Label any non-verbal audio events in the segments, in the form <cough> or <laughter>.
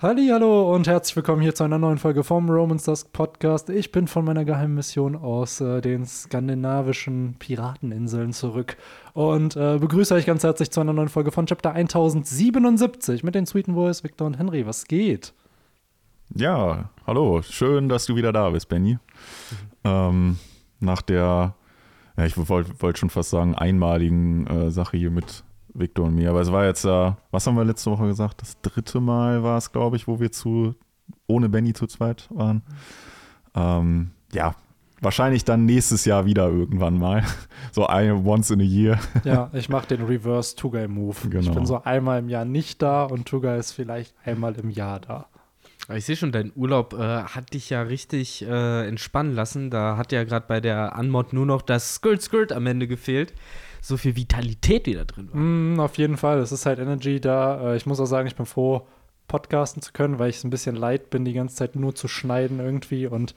Hallo und herzlich willkommen hier zu einer neuen Folge vom Romans Dusk Podcast. Ich bin von meiner geheimen Mission aus äh, den skandinavischen Pirateninseln zurück und äh, begrüße euch ganz herzlich zu einer neuen Folge von Chapter 1077 mit den Sweeten Boys Victor und Henry. Was geht? Ja, hallo. Schön, dass du wieder da bist, Benny. Ähm, nach der, ja, ich wollte wollt schon fast sagen, einmaligen äh, Sache hier mit Victor und mir. Aber es war jetzt, äh, was haben wir letzte Woche gesagt? Das dritte Mal war es, glaube ich, wo wir zu ohne Benny zu zweit waren. Ähm, ja, wahrscheinlich dann nächstes Jahr wieder irgendwann mal. <laughs> So ein once in a year. Ja, <laughs> ich mache den Reverse Tugai-Move. Genau. Ich bin so einmal im Jahr nicht da und Tugai ist vielleicht einmal im Jahr da. Ich sehe schon, dein Urlaub äh, hat dich ja richtig äh, entspannen lassen. Da hat ja gerade bei der Anmod nur noch das Skirt Skirt am Ende gefehlt so viel Vitalität, die da drin war. Mm, auf jeden Fall. Es ist halt Energy da. Äh, ich muss auch sagen, ich bin froh, podcasten zu können, weil ich es ein bisschen leid bin, die ganze Zeit nur zu schneiden irgendwie und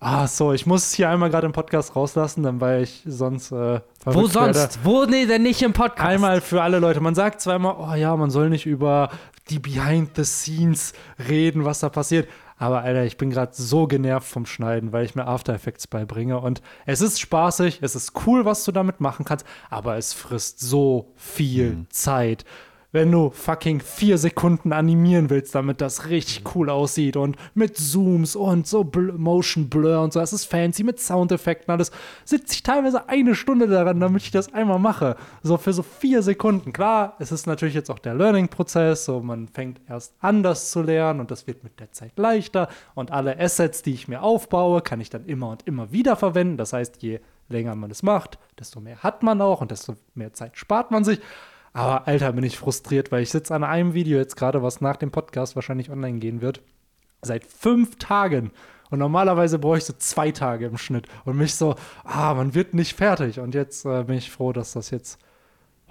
Ah, so, ich muss es hier einmal gerade im Podcast rauslassen, dann weil ich sonst. Äh, Wo sonst? Werde. Wo nee, denn nicht im Podcast? Einmal für alle Leute. Man sagt zweimal, oh ja, man soll nicht über die Behind the Scenes reden, was da passiert. Aber Alter, ich bin gerade so genervt vom Schneiden, weil ich mir After Effects beibringe. Und es ist spaßig, es ist cool, was du damit machen kannst, aber es frisst so viel mhm. Zeit wenn du fucking vier Sekunden animieren willst, damit das richtig cool aussieht und mit Zooms und so Bl Motion Blur und so, das ist fancy mit Soundeffekten alles, sitze ich teilweise eine Stunde daran, damit ich das einmal mache. So für so vier Sekunden. Klar, es ist natürlich jetzt auch der Learning-Prozess, so man fängt erst an, das zu lernen und das wird mit der Zeit leichter und alle Assets, die ich mir aufbaue, kann ich dann immer und immer wieder verwenden. Das heißt, je länger man es macht, desto mehr hat man auch und desto mehr Zeit spart man sich. Aber Alter, bin ich frustriert, weil ich sitze an einem Video jetzt gerade, was nach dem Podcast wahrscheinlich online gehen wird, seit fünf Tagen. Und normalerweise brauche ich so zwei Tage im Schnitt. Und mich so, ah, man wird nicht fertig. Und jetzt äh, bin ich froh, dass das jetzt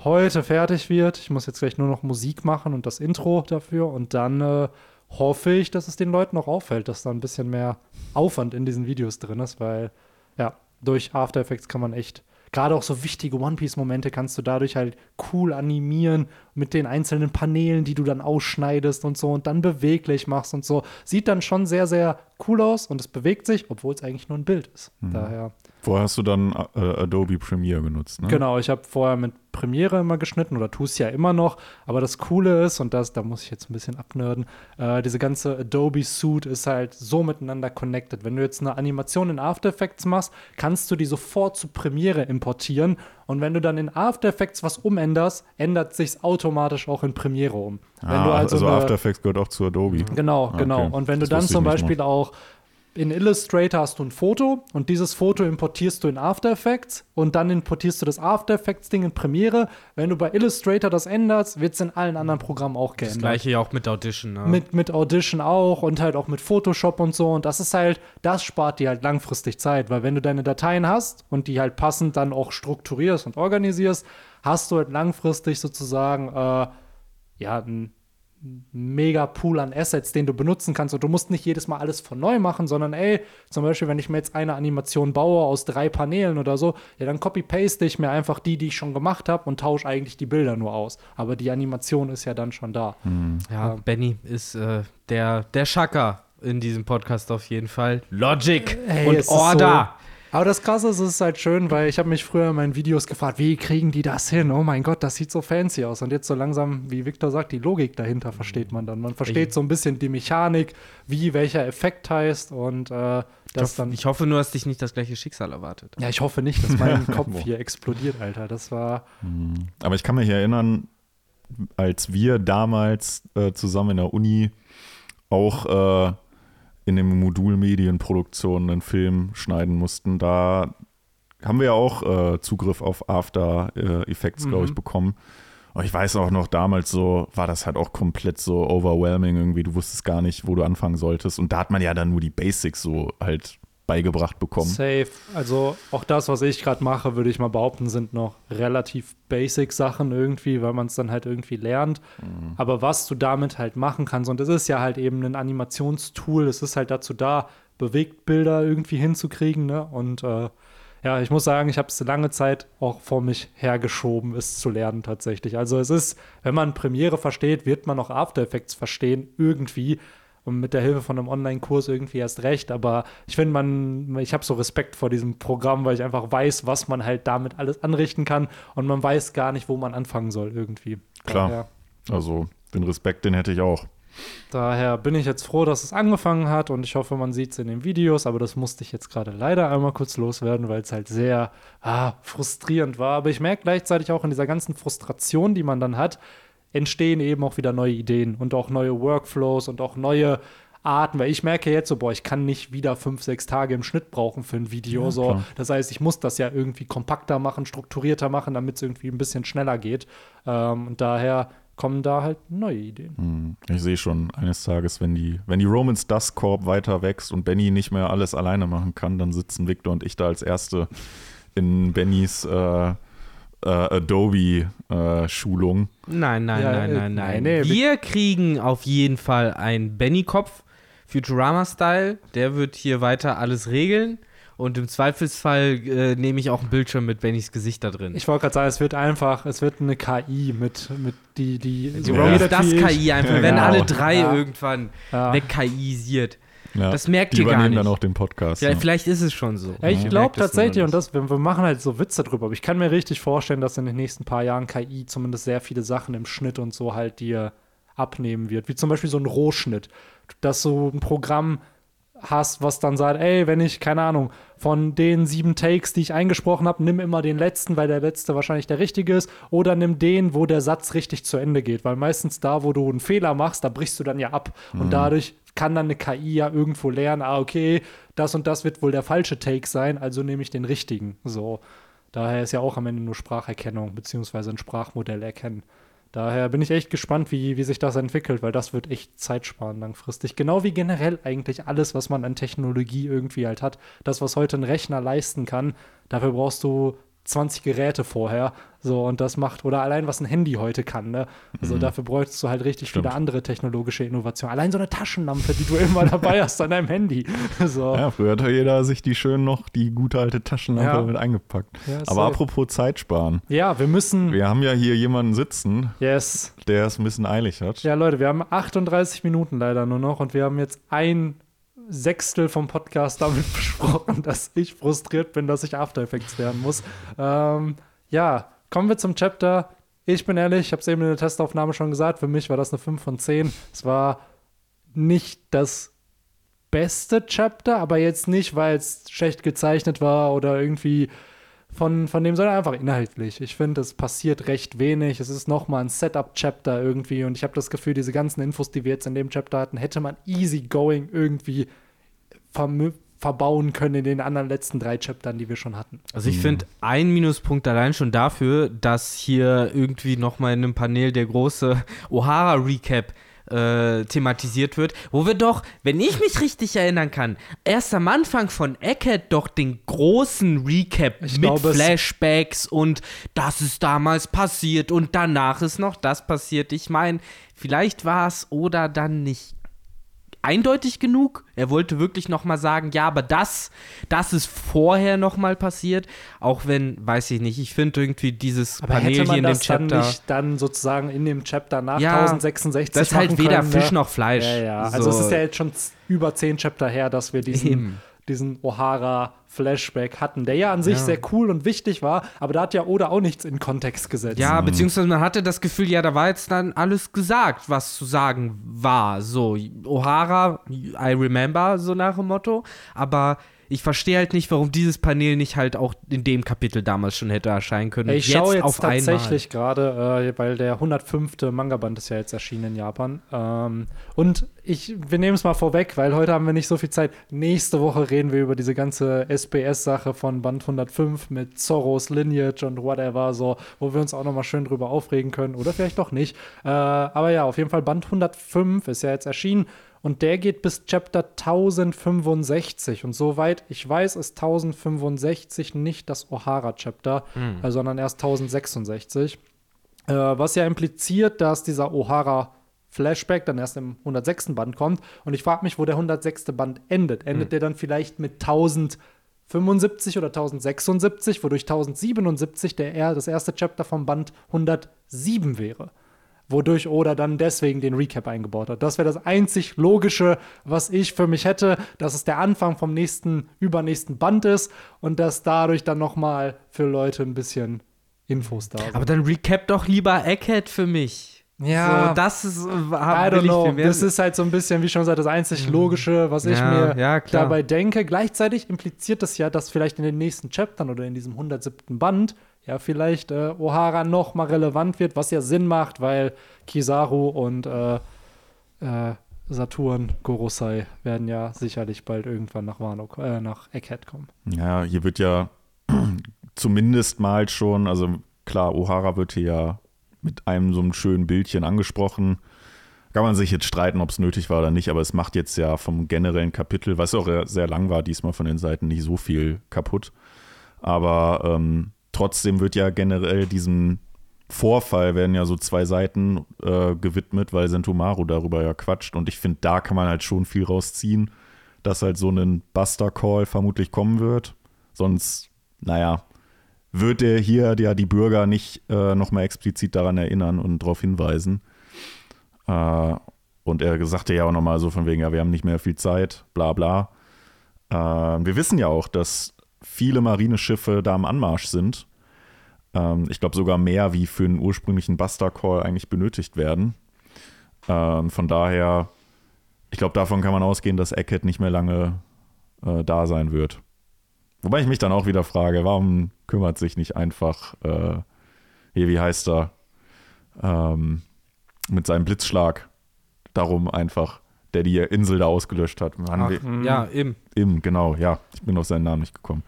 heute fertig wird. Ich muss jetzt gleich nur noch Musik machen und das Intro dafür. Und dann äh, hoffe ich, dass es den Leuten auch auffällt, dass da ein bisschen mehr Aufwand in diesen Videos drin ist, weil ja, durch After Effects kann man echt gerade auch so wichtige One Piece-Momente kannst du dadurch halt cool animieren mit den einzelnen Paneelen, die du dann ausschneidest und so und dann beweglich machst und so. Sieht dann schon sehr, sehr cool aus und es bewegt sich, obwohl es eigentlich nur ein Bild ist. Mhm. Daher. Vorher hast du dann äh, Adobe Premiere genutzt, ne? Genau, ich habe vorher mit Premiere immer geschnitten oder tue es ja immer noch. Aber das Coole ist, und das, da muss ich jetzt ein bisschen abnörden, äh, diese ganze Adobe Suite ist halt so miteinander connected. Wenn du jetzt eine Animation in After Effects machst, kannst du die sofort zu Premiere importieren. Und wenn du dann in After Effects was umänderst, ändert sich automatisch auch in Premiere um. Ah, also, also After Effects gehört auch zu Adobe. Genau, genau. Okay. Und wenn du das dann zum Beispiel auch in Illustrator hast du ein Foto und dieses Foto importierst du in After Effects und dann importierst du das After Effects Ding in Premiere. Wenn du bei Illustrator das änderst, wird es in allen anderen Programmen auch geändert. Das gleiche ja auch mit Audition. Ne? Mit, mit Audition auch und halt auch mit Photoshop und so. Und das ist halt, das spart dir halt langfristig Zeit, weil wenn du deine Dateien hast und die halt passend dann auch strukturierst und organisierst, hast du halt langfristig sozusagen äh, ja ein mega Pool an Assets, den du benutzen kannst. Und du musst nicht jedes Mal alles von neu machen, sondern ey, zum Beispiel, wenn ich mir jetzt eine Animation baue aus drei Paneelen oder so, ja, dann copy-paste ich mir einfach die, die ich schon gemacht habe und tausche eigentlich die Bilder nur aus. Aber die Animation ist ja dann schon da. Hm. Ja, Benny ist äh, der, der Shaka in diesem Podcast auf jeden Fall. Logic hey, und Order. Aber das Krasse ist, es ist halt schön, weil ich habe mich früher in meinen Videos gefragt, wie kriegen die das hin? Oh mein Gott, das sieht so fancy aus. Und jetzt so langsam, wie Victor sagt, die Logik dahinter versteht man dann. Man versteht so ein bisschen die Mechanik, wie welcher Effekt heißt und äh, das ich hoffe, dann. Ich hoffe nur, dass dich nicht das gleiche Schicksal erwartet. Ja, ich hoffe nicht, dass mein <laughs> Kopf hier explodiert, Alter. Das war. Mhm. Aber ich kann mich erinnern, als wir damals äh, zusammen in der Uni auch äh, in den Modulmedienproduktionen einen Film schneiden mussten, da haben wir ja auch äh, Zugriff auf After äh, Effects, glaube ich, mhm. bekommen. Und ich weiß auch noch, damals so war das halt auch komplett so overwhelming irgendwie. Du wusstest gar nicht, wo du anfangen solltest. Und da hat man ja dann nur die Basics so halt beigebracht bekommen. Safe. Also auch das, was ich gerade mache, würde ich mal behaupten, sind noch relativ basic Sachen irgendwie, weil man es dann halt irgendwie lernt. Mhm. Aber was du damit halt machen kannst, und es ist ja halt eben ein Animationstool, es ist halt dazu da, Bewegtbilder irgendwie hinzukriegen, ne? Und äh, ja, ich muss sagen, ich habe es lange Zeit auch vor mich hergeschoben, es zu lernen tatsächlich. Also es ist, wenn man Premiere versteht, wird man auch After Effects verstehen, irgendwie. Und mit der Hilfe von einem Online-Kurs irgendwie erst recht. Aber ich finde, man, ich habe so Respekt vor diesem Programm, weil ich einfach weiß, was man halt damit alles anrichten kann. Und man weiß gar nicht, wo man anfangen soll irgendwie. Klar. Daher, Also den Respekt, den hätte ich auch. daher bin ich jetzt froh, dass es angefangen hat und ich hoffe, man sieht es in den Videos, aber das musste ich jetzt gerade leider einmal kurz loswerden, weil es halt sehr ah, frustrierend war. Aber ich merke gleichzeitig auch in dieser ganzen Frustration, die man dann hat, entstehen eben auch wieder neue Ideen und auch neue Workflows und auch neue Arten, weil ich merke jetzt so, boah, ich kann nicht wieder fünf, sechs Tage im Schnitt brauchen für ein Video. Ja, so. klar. Das heißt, ich muss das ja irgendwie kompakter machen, strukturierter machen, damit es irgendwie ein bisschen schneller geht. Ähm, und daher kommen da halt neue Ideen. Hm, Ich sehe schon eines Tages, wenn die, wenn die Romans Dust Corp weiter wächst und Benny nicht mehr alles alleine machen kann, dann sitzen Victor und ich da als Erste in Bennys äh, äh, Adobe-Schulung. Nein, nein, Ja, nein, äh, nein, nein. nein, wir kriegen auf jeden Fall einen Benny-Kopf, Futurama-Style. Der wird hier weiter alles regeln. Und im Zweifelsfall äh, nehme ich auch einen Bildschirm mit Bennys Gesicht da drin. Ich wollte gerade sagen, es wird einfach, es wird eine KI mit, mit die, die die so Ja. Das. KI einfach, Ja, wenn genau. alle drei Ja. irgendwann Ja. wegKIisiert. Ja, Das merkt die ihr gar übernehmen nicht. dann auch den Podcast. Vielleicht, ja. vielleicht ist es schon so. Ja, ich glaube tatsächlich, und das, wir, wir machen halt so Witze drüber, aber ich kann mir richtig vorstellen, dass in den nächsten paar Jahren KI zumindest sehr viele Sachen im Schnitt und so halt dir abnehmen wird. Wie zum Beispiel so ein Rohschnitt. Dass du ein Programm hast, was dann sagt, ey, wenn ich, keine Ahnung, von den sieben Takes, die ich eingesprochen habe, nimm immer den letzten, weil der letzte wahrscheinlich der richtige ist, oder nimm den, wo der Satz richtig zu Ende geht, weil meistens da, wo du einen Fehler machst, da brichst du dann ja ab und dadurch kann dann eine KI ja irgendwo lernen, ah, okay, das und das wird wohl der falsche Take sein, also nehme ich den richtigen. So. Daher ist ja auch am Ende nur Spracherkennung, beziehungsweise ein Sprachmodell erkennen. Daher bin ich echt gespannt, wie, wie sich das entwickelt, weil das wird echt Zeit sparen langfristig. Genau wie generell eigentlich alles, was man an Technologie irgendwie halt hat. Das, was heute ein Rechner leisten kann, dafür brauchst du 20 Geräte vorher. So, und das macht, oder allein was ein Handy heute kann, ne? Also dafür bräuchtest du halt richtig Stimmt. viele andere technologische Innovationen. Allein so eine Taschenlampe, die du immer dabei hast an deinem Handy. <laughs> So. Ja, früher hat ja jeder sich die schön noch, die gute alte Taschenlampe Ja. mit eingepackt. Ja, Aber safe. apropos Zeit sparen. Ja, wir müssen. Wir haben ja hier jemanden sitzen, Yes. der es ein bisschen eilig hat. Ja, Leute, wir haben 38 Minuten leider nur noch und wir haben jetzt ein Sechstel vom Podcast damit <laughs> besprochen, dass ich frustriert bin, dass ich After Effects lernen muss. Ähm, ja, kommen wir zum Chapter. Ich bin ehrlich, ich habe es eben in der Testaufnahme schon gesagt, für mich war das eine 5 von 10. Es war nicht das beste Chapter, aber jetzt nicht, weil es schlecht gezeichnet war oder irgendwie von, von dem, sondern einfach inhaltlich. Ich finde, es passiert recht wenig. Es ist nochmal ein Setup-Chapter irgendwie und ich habe das Gefühl, diese ganzen Infos, die wir jetzt in dem Chapter hatten, hätte man easy going irgendwie verbauen können in den anderen letzten drei Chaptern, die wir schon hatten. Also ich finde ein Minuspunkt allein schon dafür, dass hier irgendwie nochmal in einem Panel der große <laughs> O'Hara-Recap äh, thematisiert wird, wo wir doch, wenn ich mich richtig erinnern kann, erst am Anfang von Eckhead doch den großen Recap Ich mit glaube, Flashbacks und das ist damals passiert und danach ist noch das passiert. Ich meine, vielleicht war es oder dann nicht eindeutig genug. Er wollte wirklich noch mal sagen, ja, aber das, das ist vorher noch mal passiert. Auch wenn, weiß ich nicht, ich finde irgendwie dieses Aber Panel hätte hier man in dem das dann Chapter. nicht dann sozusagen in dem Chapter nach Ja, 1066 das ist halt weder können, Fisch ne? noch Fleisch. Ja, ja. Also So. es ist ja jetzt schon über zehn Chapter her, dass wir diesen, Eben. Diesen O'Hara-Flashback hatten, der ja an sich Ja. sehr cool und wichtig war, aber da hat ja Oda auch nichts in Kontext gesetzt. Ja, beziehungsweise man hatte das Gefühl, ja, da war jetzt dann alles gesagt, was zu sagen war. So, O'Hara, I remember, so nach dem Motto. Aber ich verstehe halt nicht, warum dieses Panel nicht halt auch in dem Kapitel damals schon hätte erscheinen können. Ich schaue jetzt auf tatsächlich gerade, äh, weil der 105. Manga-Band ist ja jetzt erschienen in Japan. Ähm, und ich, wir nehmen es mal vorweg, weil heute haben wir nicht so viel Zeit. Nächste Woche reden wir über diese ganze SBS-Sache von Band 105 mit Zorros Lineage und whatever, so, wo wir uns auch noch mal schön drüber aufregen können. Oder vielleicht doch nicht. Äh, aber ja, auf jeden Fall Band 105 ist ja jetzt erschienen. Und der geht bis Chapter 1065. Und soweit ich weiß, ist 1065 nicht das O'Hara-Chapter, äh, sondern erst 1066. Äh, was ja impliziert, dass dieser O'Hara-Flashback dann erst im 106. Band kommt. Und ich frage mich, wo der 106. Band endet. Endet der dann vielleicht mit 1075 oder 1076, wodurch 1077 der, das erste Chapter vom Band 107 wäre. Wodurch Oda dann deswegen den Recap eingebaut hat. Das wäre das einzig Logische, was ich für mich hätte, dass es der Anfang vom nächsten, übernächsten Band ist und dass dadurch dann nochmal für Leute ein bisschen Infos da sind. Aber dann recap doch lieber Egghead für mich. Ja. So, das ist. äh, I don't ich Das ist halt so ein bisschen, wie schon gesagt, das einzig Logische, was ich Ja, mir ja, dabei denke. Gleichzeitig impliziert das ja, dass vielleicht in den nächsten Chaptern oder in diesem 107. Band ja vielleicht äh, O'Hara noch mal relevant wird, was ja Sinn macht, weil Kizaru und äh, äh, Saturn Gorosei werden ja sicherlich bald irgendwann nach Wano, äh, nach Egghead kommen. Ja, hier wird ja <clears throat> zumindest mal schon, also klar, O'Hara wird hier ja mit einem so einem schönen Bildchen angesprochen. Kann man sich jetzt streiten, ob es nötig war oder nicht, aber es macht jetzt ja vom generellen Kapitel, was auch sehr lang war, diesmal von den Seiten nicht so viel kaputt. Aber ähm, trotzdem wird ja generell diesem Vorfall werden ja so zwei Seiten äh, gewidmet, weil Sentomaru darüber ja quatscht. Und ich finde, da kann man halt schon viel rausziehen, dass halt so ein Buster-Call vermutlich kommen wird. Sonst, naja, wird er hier ja die Bürger nicht äh, nochmal explizit daran erinnern und darauf hinweisen. Äh, und er sagte ja auch nochmal so von wegen, ja, wir haben nicht mehr viel Zeit, bla bla. Äh, wir wissen ja auch, dass viele Marineschiffe da am Anmarsch sind. Ähm, ich glaube sogar mehr, wie für einen ursprünglichen Buster Call eigentlich benötigt werden. Ähm, von daher, ich glaube, davon kann man ausgehen, dass Eckhead nicht mehr lange äh, da sein wird. Wobei ich mich dann auch wieder frage, warum kümmert sich nicht einfach, äh, hier, wie heißt er, ähm, mit seinem Blitzschlag darum einfach, der die Insel da ausgelöscht hat. Mann, Ach, wir- ja, eben. Im, genau, ja. Ich bin auf seinen Namen nicht gekommen.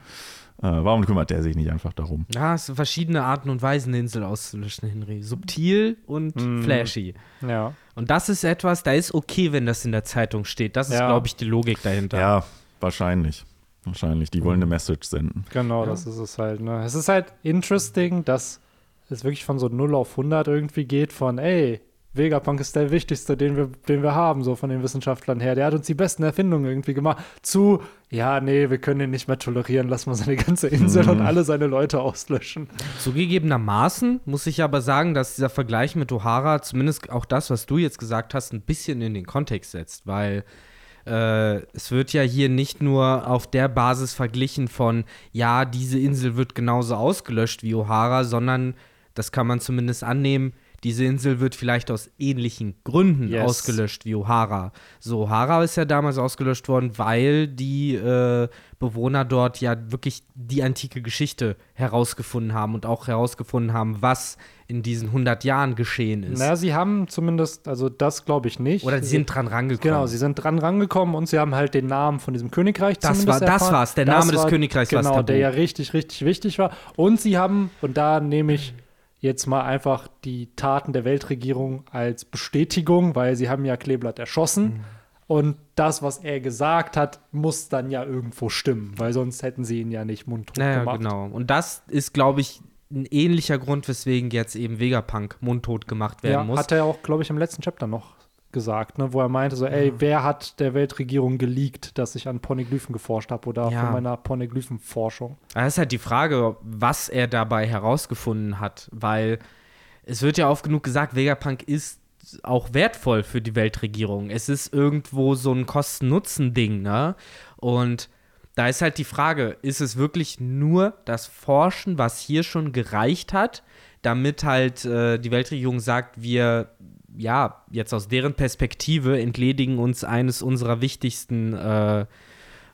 Äh, warum kümmert der sich nicht einfach darum? Ja, es sind verschiedene Arten und Weisen, eine Insel auszulöschen, Henry. Subtil und Mhm. flashy. Ja. Und das ist etwas, da ist okay, wenn das in der Zeitung steht. Das ist, Ja. glaube ich, die Logik dahinter. Ja, wahrscheinlich. Wahrscheinlich. Die wollen eine Message senden. Genau, das ist es halt. Ne? Es ist halt interesting, dass es wirklich von so 0 auf 100 irgendwie geht, von, ey, Vegapunk ist der wichtigste, den wir, den wir haben, so von den Wissenschaftlern her. Der hat uns die besten Erfindungen irgendwie gemacht. Zu, ja, nee, wir können ihn nicht mehr tolerieren, lass mal seine ganze Insel und alle seine Leute auslöschen. Zugegebenermaßen muss ich aber sagen, dass dieser Vergleich mit O'Hara zumindest auch das, was du jetzt gesagt hast, ein bisschen in den Kontext setzt, weil äh, es wird ja hier nicht nur auf der Basis verglichen von, ja, diese Insel wird genauso ausgelöscht wie O'Hara, sondern das kann man zumindest annehmen, diese Insel wird vielleicht aus ähnlichen Gründen Yes. ausgelöscht wie O'Hara. So, O'Hara ist ja damals ausgelöscht worden, weil die äh, Bewohner dort ja wirklich die antike Geschichte herausgefunden haben und auch herausgefunden haben, was in diesen 100 Jahren geschehen ist. Naja, sie haben zumindest, also das glaube ich nicht. Oder sie sind dran rangekommen. Genau, sie sind dran rangekommen und sie haben halt den Namen von diesem Königreich Das war- das erfahren. war's, der Name des Königreichs war's Genau, der ja richtig, richtig wichtig war. Und sie haben, und da nehme ich jetzt mal einfach die Taten der Weltregierung als Bestätigung, weil sie haben ja Kleeblatt erschossen. Mhm. Und das, was er gesagt hat, muss dann ja irgendwo stimmen, weil sonst hätten sie ihn ja nicht mundtot Naja, gemacht. genau. Und das ist, glaube ich, ein ähnlicher Grund, weswegen jetzt eben Vegapunk mundtot gemacht werden Ja, muss. hat er auch, glaube ich, im letzten Chapter noch gesagt, ne, wo er meinte so, ey, wer hat der Weltregierung geleakt, dass ich an Poneglyphen geforscht habe oder Ja. von meiner Poneglyphen-Forschung? Das ist halt die Frage, was er dabei herausgefunden hat, weil es wird ja oft genug gesagt, Vegapunk ist auch wertvoll für die Weltregierung. Es ist irgendwo so ein Kosten-Nutzen-Ding, ne? Und da ist halt die Frage, ist es wirklich nur das Forschen, was hier schon gereicht hat, damit halt äh, die Weltregierung sagt, wir, ja, jetzt aus deren Perspektive entledigen uns eines unserer wichtigsten äh,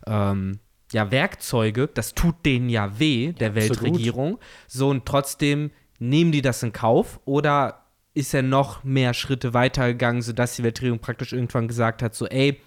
ähm, ja, Werkzeuge, das tut denen ja weh, der absolut. Weltregierung. So und trotzdem nehmen die das in Kauf oder ist er noch mehr Schritte weitergegangen, sodass die Weltregierung praktisch irgendwann gesagt hat, so, ey,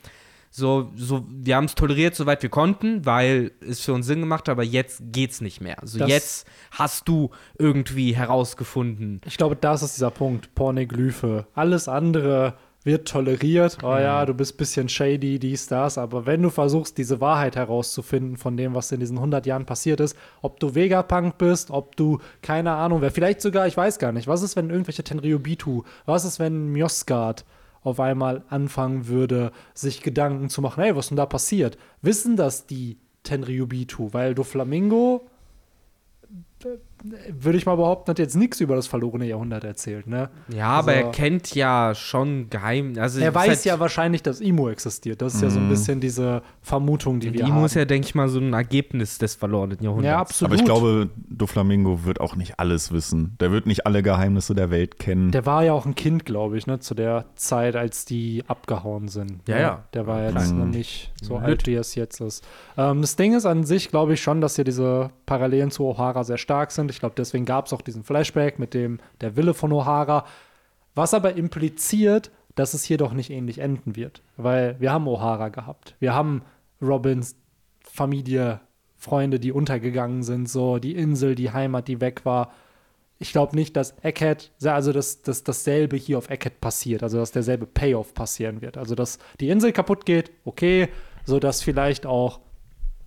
so, so, wir haben es toleriert, soweit wir konnten, weil es für uns Sinn gemacht hat, aber jetzt geht's nicht mehr. Also Das- jetzt hast du irgendwie herausgefunden. Ich glaube, das ist dieser Punkt, Pornoglyphe. Alles andere wird toleriert. Oh ja, du bist ein bisschen shady, dies, das. Aber wenn du versuchst, diese Wahrheit herauszufinden von dem, was in diesen 100 Jahren passiert ist, ob du Vegapunk bist, ob du, keine Ahnung, wer vielleicht sogar, ich weiß gar nicht, was ist, wenn irgendwelche Tenryobitu, was ist, wenn Mjosgard auf einmal anfangen würde, sich Gedanken zu machen, hey, was ist denn da passiert? Wissen das die Tenryubitu, weil Doflamingo würde ich mal behaupten, hat jetzt nichts über das verlorene Jahrhundert erzählt, ne? Ja, aber Also- er kennt ja schon geheim. Also Er weiß ist ja halt, wahrscheinlich, dass Imo existiert. Das ist ja so ein bisschen diese Vermutung, die die wir Imo haben. ist ja, denke ich mal, so ein Ergebnis des verlorenen Jahrhunderts. ja, absolut. Aber ich glaube, Doflamingo wird auch nicht alles wissen. Der wird nicht alle Geheimnisse der Welt kennen. Der war ja auch ein Kind, glaube ich, ne, zu der Zeit, als die abgehauen sind. Ja, Ne? ja. Der war jetzt klein. noch nicht so Lütt. alt, wie er es jetzt ist. Ähm, das Ding ist an sich, glaube ich schon, dass hier diese Parallelen zu O'Hara sehr stark sind. Ich glaube, deswegen gab es auch diesen Flashback mit dem der Wille von O'Hara. Was aber impliziert, dass es hier doch nicht ähnlich enden wird. Weil wir haben O'Hara gehabt. Wir haben Robins Familie, Freunde, die untergegangen sind, so die Insel, die Heimat, die weg war. Ich glaube nicht, dass Eckhead, also dass, dass dasselbe hier auf Eckhead passiert, also dass derselbe Payoff passieren wird. Also dass die Insel kaputt geht, okay, so dass vielleicht auch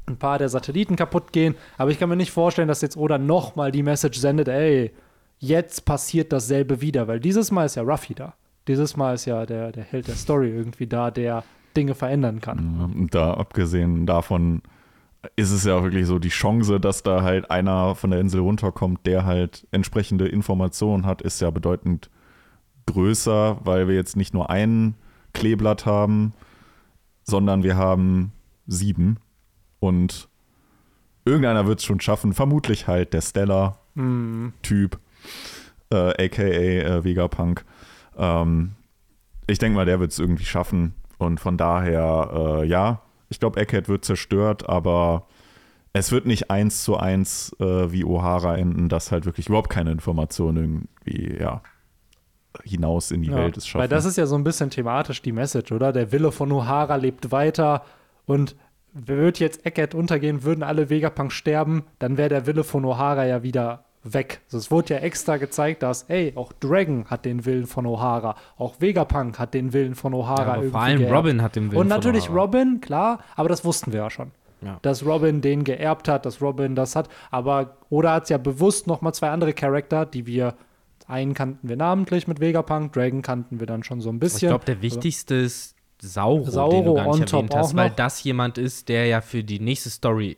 ein paar der Satelliten kaputt gehen, aber ich kann mir nicht vorstellen, dass jetzt Oda nochmal die Message sendet, ey, jetzt passiert dasselbe wieder, weil dieses Mal ist ja Ruffy da. Dieses Mal ist ja der, der Held der Story irgendwie da, der Dinge verändern kann. Und da abgesehen davon ist es ja auch wirklich so die Chance, dass da halt einer von der Insel runterkommt, der halt entsprechende Informationen hat, ist ja bedeutend größer, weil wir jetzt nicht nur ein Kleeblatt haben, sondern wir haben sieben. Und irgendeiner wird es schon schaffen, vermutlich halt der Stellar-Typ, äh, aka äh, Vegapunk. Ähm, ich denke mal, der wird es irgendwie schaffen. Und von daher, äh, ja, ich glaube, Eckhead wird zerstört, aber es wird nicht eins zu eins äh, wie O'Hara enden, dass halt wirklich überhaupt keine Informationen irgendwie, ja, hinaus in die Ja, Welt es schaffen. Weil das ist ja so ein bisschen thematisch die Message, oder? Der Wille von O'Hara lebt weiter und würde jetzt Eckert untergehen, würden alle Vegapunk sterben, dann wäre der Wille von O'Hara ja wieder weg. Also es wurde ja extra gezeigt, dass, ey, auch Dragon hat den Willen von O'Hara, auch Vegapunk hat den Willen von O'Hara irgendwie vor allem geerbt. Robin hat den Willen Und von natürlich O'Hara. Robin, klar, aber das wussten wir ja schon. Ja. Dass Robin den geerbt hat, dass Robin das hat. Aber Oda hat ja bewusst noch mal zwei andere Charakter, die wir, einen kannten wir namentlich mit Vegapunk, Dragon kannten wir dann schon so ein Ich bisschen. glaube, der wichtigste ist Sauro, den Sauro du gar nicht erwähnt hast, weil noch. das jemand ist, der ja für die nächste Story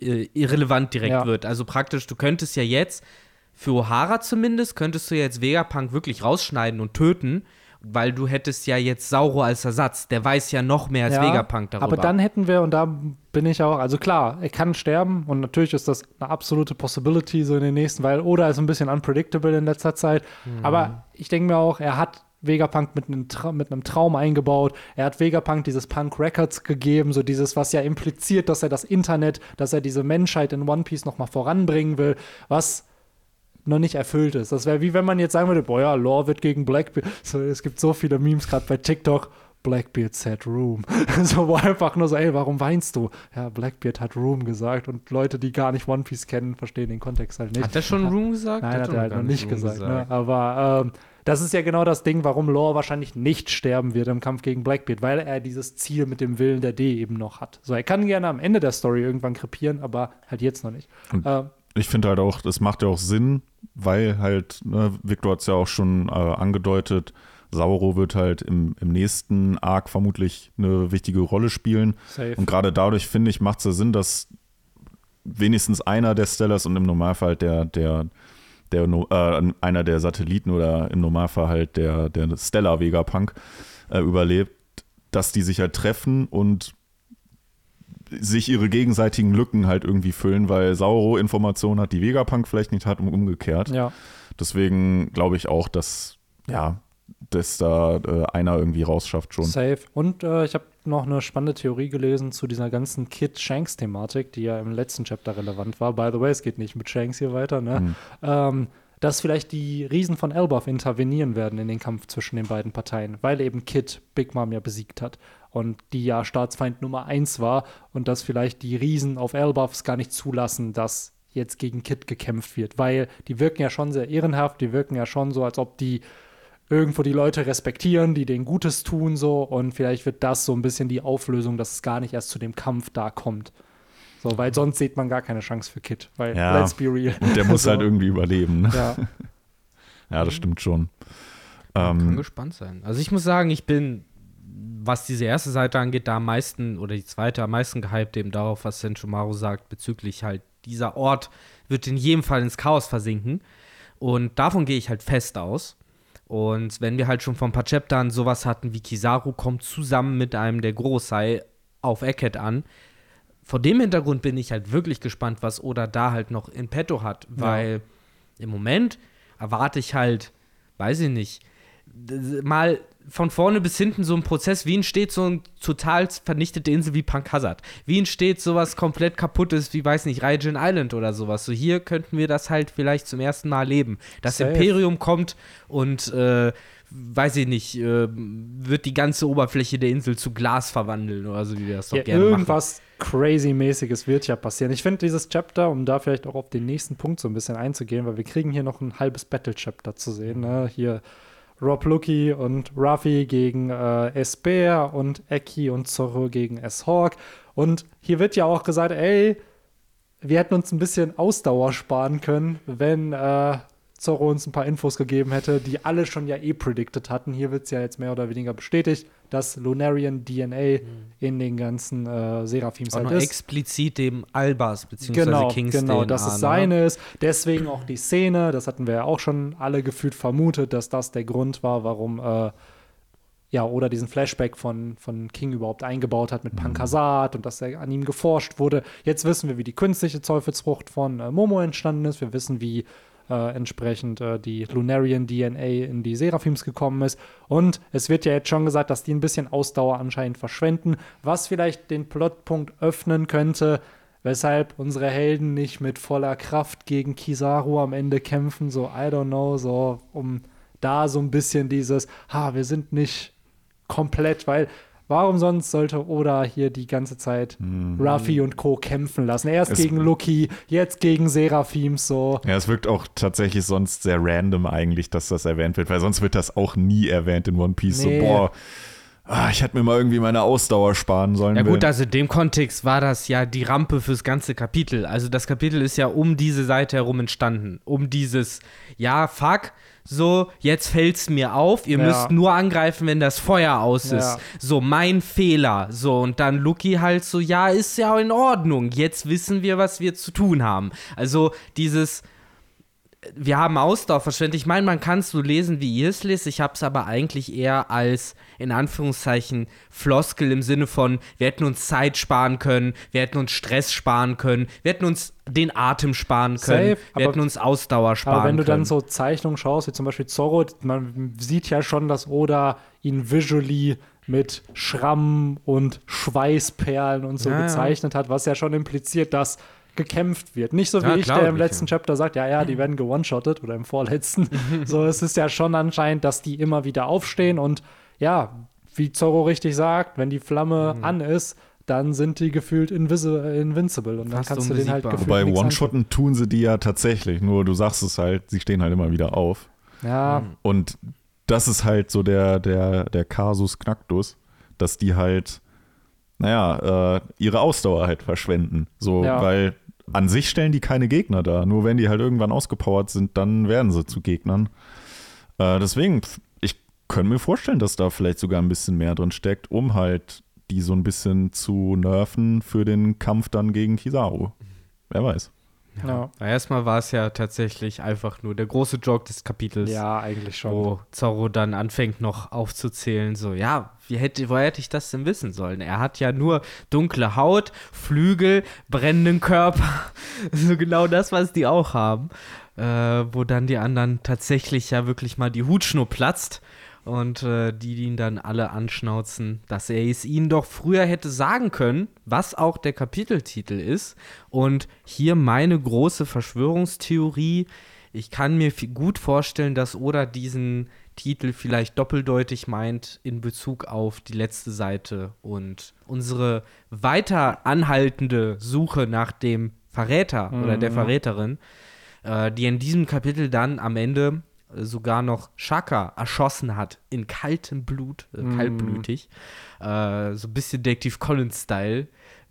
äh, irrelevant direkt Ja. wird. Also praktisch, du könntest ja jetzt, für O'Hara zumindest, könntest du jetzt Vegapunk wirklich rausschneiden und töten, weil du hättest ja jetzt Sauro als Ersatz. Der weiß ja noch mehr als Ja, Vegapunk darüber. Aber dann hätten wir, und da bin ich auch, also klar, er kann sterben und natürlich ist das eine absolute Possibility so in den nächsten, weil Oda ist ein bisschen unpredictable in letzter Zeit. Mhm. Aber ich denke mir auch, er hat Vegapunk mit einem, mit einem Traum eingebaut. Er hat Vegapunk dieses Punk Records gegeben, so dieses, was ja impliziert, dass er das Internet, dass er diese Menschheit in One Piece nochmal voranbringen will, was noch nicht erfüllt ist. Das wäre wie wenn man jetzt sagen würde, boah ja, Law wird gegen Blackbeard. So, es gibt so viele Memes gerade bei TikTok. Blackbeard said Room. <laughs> so wo einfach nur so, ey, warum weinst du? Ja, Blackbeard hat Room gesagt und Leute, die gar nicht One Piece kennen, verstehen den Kontext halt nicht. hat er schon Room gesagt? Nein, hat er halt noch nicht Room gesagt. Ne? Aber ähm, das ist ja genau das Ding, warum Law wahrscheinlich nicht sterben wird im Kampf gegen Blackbeard, weil er dieses Ziel mit dem Willen der D eben noch hat. So, er kann gerne am Ende der Story irgendwann krepieren, aber halt jetzt noch nicht. Ähm, Ich finde halt auch, das macht ja auch Sinn, weil halt, ne, Victor hat es ja auch schon äh, angedeutet, Sauro wird halt im, im nächsten Arc vermutlich eine wichtige Rolle spielen. safe. Und gerade dadurch, finde ich, macht es ja Sinn, dass wenigstens einer der Stellars und im Normalfall der, der, der äh, einer der Satelliten oder im Normalfall halt der, der Stellar Vegapunk äh, überlebt, dass die sich halt treffen und sich ihre gegenseitigen Lücken halt irgendwie füllen, weil Sauro Informationen hat, die Vegapunk vielleicht nicht hat und umgekehrt. ja. Deswegen glaube ich auch, dass, ja, dass da äh, einer irgendwie rausschafft schon. Safe. Und äh, ich habe noch eine spannende Theorie gelesen zu dieser ganzen Kid-Shanks-Thematik, die ja im letzten Chapter relevant war. By the way, es geht nicht mit Shanks hier weiter, ne? Mhm. Ähm, dass vielleicht die Riesen von Elbaf intervenieren werden in den Kampf zwischen den beiden Parteien, weil eben Kid Big Mom ja besiegt hat und die ja Staatsfeind Nummer eins war und dass vielleicht die Riesen auf Elbafs gar nicht zulassen, dass jetzt gegen Kid gekämpft wird, weil die wirken ja schon sehr ehrenhaft, die wirken ja schon so, als ob die irgendwo die Leute respektieren, die denen Gutes tun so und vielleicht wird das so ein bisschen die Auflösung, dass es gar nicht erst zu dem Kampf da kommt. So, weil sonst sieht man gar keine Chance für Kid, weil Ja. let's be real. Und der muss <laughs> So. halt irgendwie überleben. Ne? Ja, <laughs> Ja, das stimmt schon. Kann Ähm, gespannt sein. Also ich muss sagen, ich bin was diese erste Seite angeht, da am meisten, oder die zweite am meisten gehypt eben darauf, was Senchomaru sagt, bezüglich halt, dieser Ort wird in jedem Fall ins Chaos versinken. Und davon gehe ich halt fest aus. Und wenn wir halt schon vor ein paar Chaptern sowas hatten wie Kizaru kommt zusammen mit einem der Großei auf Eckhead an, vor dem Hintergrund bin ich halt wirklich gespannt, was Oda da halt noch in petto hat, weil im Moment erwarte ich halt, weiß ich nicht, mal von vorne bis hinten so ein Prozess, wie entsteht so eine total vernichtete Insel wie Punk Hazard? Wie entsteht sowas komplett kaputtes wie, weiß nicht, Raijin Island oder sowas? So hier könnten wir das halt vielleicht zum ersten Mal leben. Das Safe. Imperium kommt und äh, weiß ich nicht, äh, wird die ganze Oberfläche der Insel zu Glas verwandeln oder so, wie wir das doch Ja, gerne machen. irgendwas crazy-mäßiges wird ja passieren. Ich finde dieses Chapter, um da vielleicht auch auf den nächsten Punkt so ein bisschen einzugehen, weil wir kriegen hier noch ein halbes Battle-Chapter zu sehen. Ne? Hier Rob Lucky und Ruffy gegen äh, Esper und Eki und Zorro gegen S-Hawk. Und hier wird ja auch gesagt, ey, wir hätten uns ein bisschen Ausdauer sparen können, wenn äh, Zorro uns ein paar Infos gegeben hätte, die alle schon ja eh predicted hatten. Hier wird es ja jetzt mehr oder weniger bestätigt, dass Lunarian DNA in den ganzen äh, Seraphims Auch halt ist. explizit dem Albers bzw. Genau, Kings genau, DNA, dass es ne? seine ist. Deswegen auch die Szene, das hatten wir ja auch schon alle gefühlt vermutet, dass das der Grund war, warum äh, ja, oder diesen Flashback von, von King überhaupt eingebaut hat mit Pankasat und dass er an ihm geforscht wurde. Jetzt wissen wir, wie die künstliche Teufelsfrucht von äh, Momo entstanden ist. Wir wissen, wie äh, entsprechend äh, die Lunarian DNA in die Seraphims gekommen ist. Und es wird ja jetzt schon gesagt, dass die ein bisschen Ausdauer anscheinend verschwenden, was vielleicht den Plotpunkt öffnen könnte, weshalb unsere Helden nicht mit voller Kraft gegen Kizaru am Ende kämpfen. So, I don't know, so um da so ein bisschen dieses, ha, wir sind nicht komplett, weil warum sonst sollte Oda hier die ganze Zeit Ruffy und Co. kämpfen lassen? Erst Es- gegen Lucky, jetzt gegen Seraphims, so. Ja, es wirkt auch tatsächlich sonst sehr random eigentlich, dass das erwähnt wird, weil sonst wird das auch nie erwähnt in One Piece. Nee. So, boah, ah, ich hätte mir mal irgendwie meine Ausdauer sparen sollen. Ja gut, also in dem Kontext war das ja die Rampe fürs ganze Kapitel. Also das Kapitel ist ja um diese Seite herum entstanden. Um dieses, ja, fuck, so, jetzt fällt's mir auf, ihr Ja. müsst nur angreifen, wenn das Feuer aus Ja. ist. So, mein Fehler. So, und dann Lucky halt so, ja, ist ja in Ordnung. Jetzt wissen wir, was wir zu tun haben. Also dieses wir haben Ausdauer verschwendet. Ich meine, man kann es so lesen, wie ihr es lest. Ich habe es aber eigentlich eher als, in Anführungszeichen, Floskel im Sinne von, wir hätten uns Zeit sparen können, wir hätten uns Stress sparen können, wir hätten uns den Atem sparen können, Safe, wir aber- hätten uns Ausdauer sparen Aber wenn du können. dann so Zeichnungen schaust, wie zum Beispiel Zorro, man sieht ja schon, dass Oda ihn visually mit Schrammen und Schweißperlen und so Ja, ja. gezeichnet hat, was ja schon impliziert, dass gekämpft wird. Nicht so wie Ja, ich, der im letzten ja. Chapter sagt, ja, ja, die werden gewone-shottet oder im vorletzten. <laughs> so, es ist ja schon anscheinend, dass die immer wieder aufstehen und ja, wie Zorro richtig sagt, wenn die Flamme Mhm. an ist, dann sind die gefühlt invincible und dann Fast kannst du den halt gefühlt nichts One-Shotten tun sie die ja tatsächlich, nur du sagst es halt, sie stehen halt immer wieder auf. Ja, Und das ist halt so der, der, der Kasus Knacktus, dass die halt, naja, äh, ihre Ausdauer halt verschwenden. So, Ja. weil an sich stellen die keine Gegner dar. Nur wenn die halt irgendwann ausgepowert sind, dann werden sie zu Gegnern. Äh, deswegen, ich könnte mir vorstellen, dass da vielleicht sogar ein bisschen mehr drin steckt, um halt die so ein bisschen zu nerven für den Kampf dann gegen Kizaru. Wer weiß. Ja. Na, Erstmal war es ja tatsächlich einfach nur der große Joke des Kapitels. ja, eigentlich schon. Wo Zorro dann anfängt noch aufzuzählen, so, ja, wie hätte, woher hätte ich das denn wissen sollen? Er hat ja nur dunkle Haut, Flügel, brennenden Körper, <laughs> so genau das, was die auch haben. Äh, wo dann die anderen tatsächlich ja wirklich mal die Hutschnur platzt und äh, die ihn dann alle anschnauzen, dass er es ihnen doch früher hätte sagen können, was auch der Kapiteltitel ist. Und hier meine große Verschwörungstheorie. Ich kann mir gut vorstellen, dass Oda diesen Titel vielleicht doppeldeutig meint in Bezug auf die letzte Seite und unsere weiter anhaltende Suche nach dem Verräter oder der Mhm. Verräterin, äh, die in diesem Kapitel dann am Ende sogar noch Shaka erschossen hat in kaltem Blut, äh, Mhm. kaltblütig, äh, so ein bisschen Detective Collins-Style,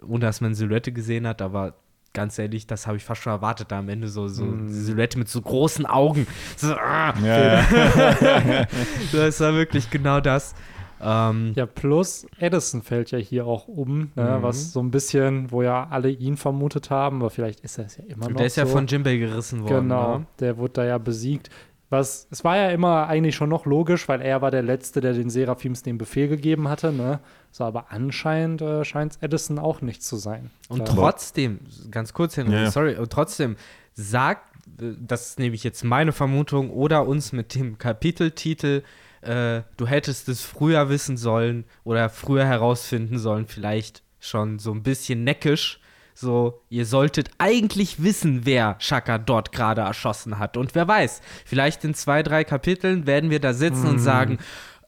ohne dass man Silhouette gesehen hat, aber ganz ehrlich, das habe ich fast schon erwartet, da am Ende so, so die Silhouette mit so großen Augen. <laughs> So, ah, Ja, ja. <laughs> das war wirklich genau das. Ähm, Ja, plus Edison fällt ja hier auch um, ne, Mhm. was so ein bisschen, wo ja alle ihn vermutet haben, aber vielleicht ist er es ja immer noch der ist ja so. von Jimbei gerissen worden. Genau, Ne? der wurde da ja besiegt. Was, es war ja immer eigentlich schon noch logisch, weil er war der Letzte, der den Seraphims den Befehl gegeben hatte, ne? So, aber anscheinend äh, scheint es Edison auch nicht zu sein. Und Da- trotzdem, ganz kurz, Henry, Ja, sorry, und trotzdem sagt, äh, das ist nämlich jetzt meine Vermutung, oder uns mit dem Kapiteltitel, äh, du hättest es früher wissen sollen oder früher herausfinden sollen, vielleicht schon so ein bisschen neckisch. So, ihr solltet eigentlich wissen, wer Shaka dort gerade erschossen hat. Und wer weiß, vielleicht in zwei, drei Kapiteln werden wir da sitzen und sagen,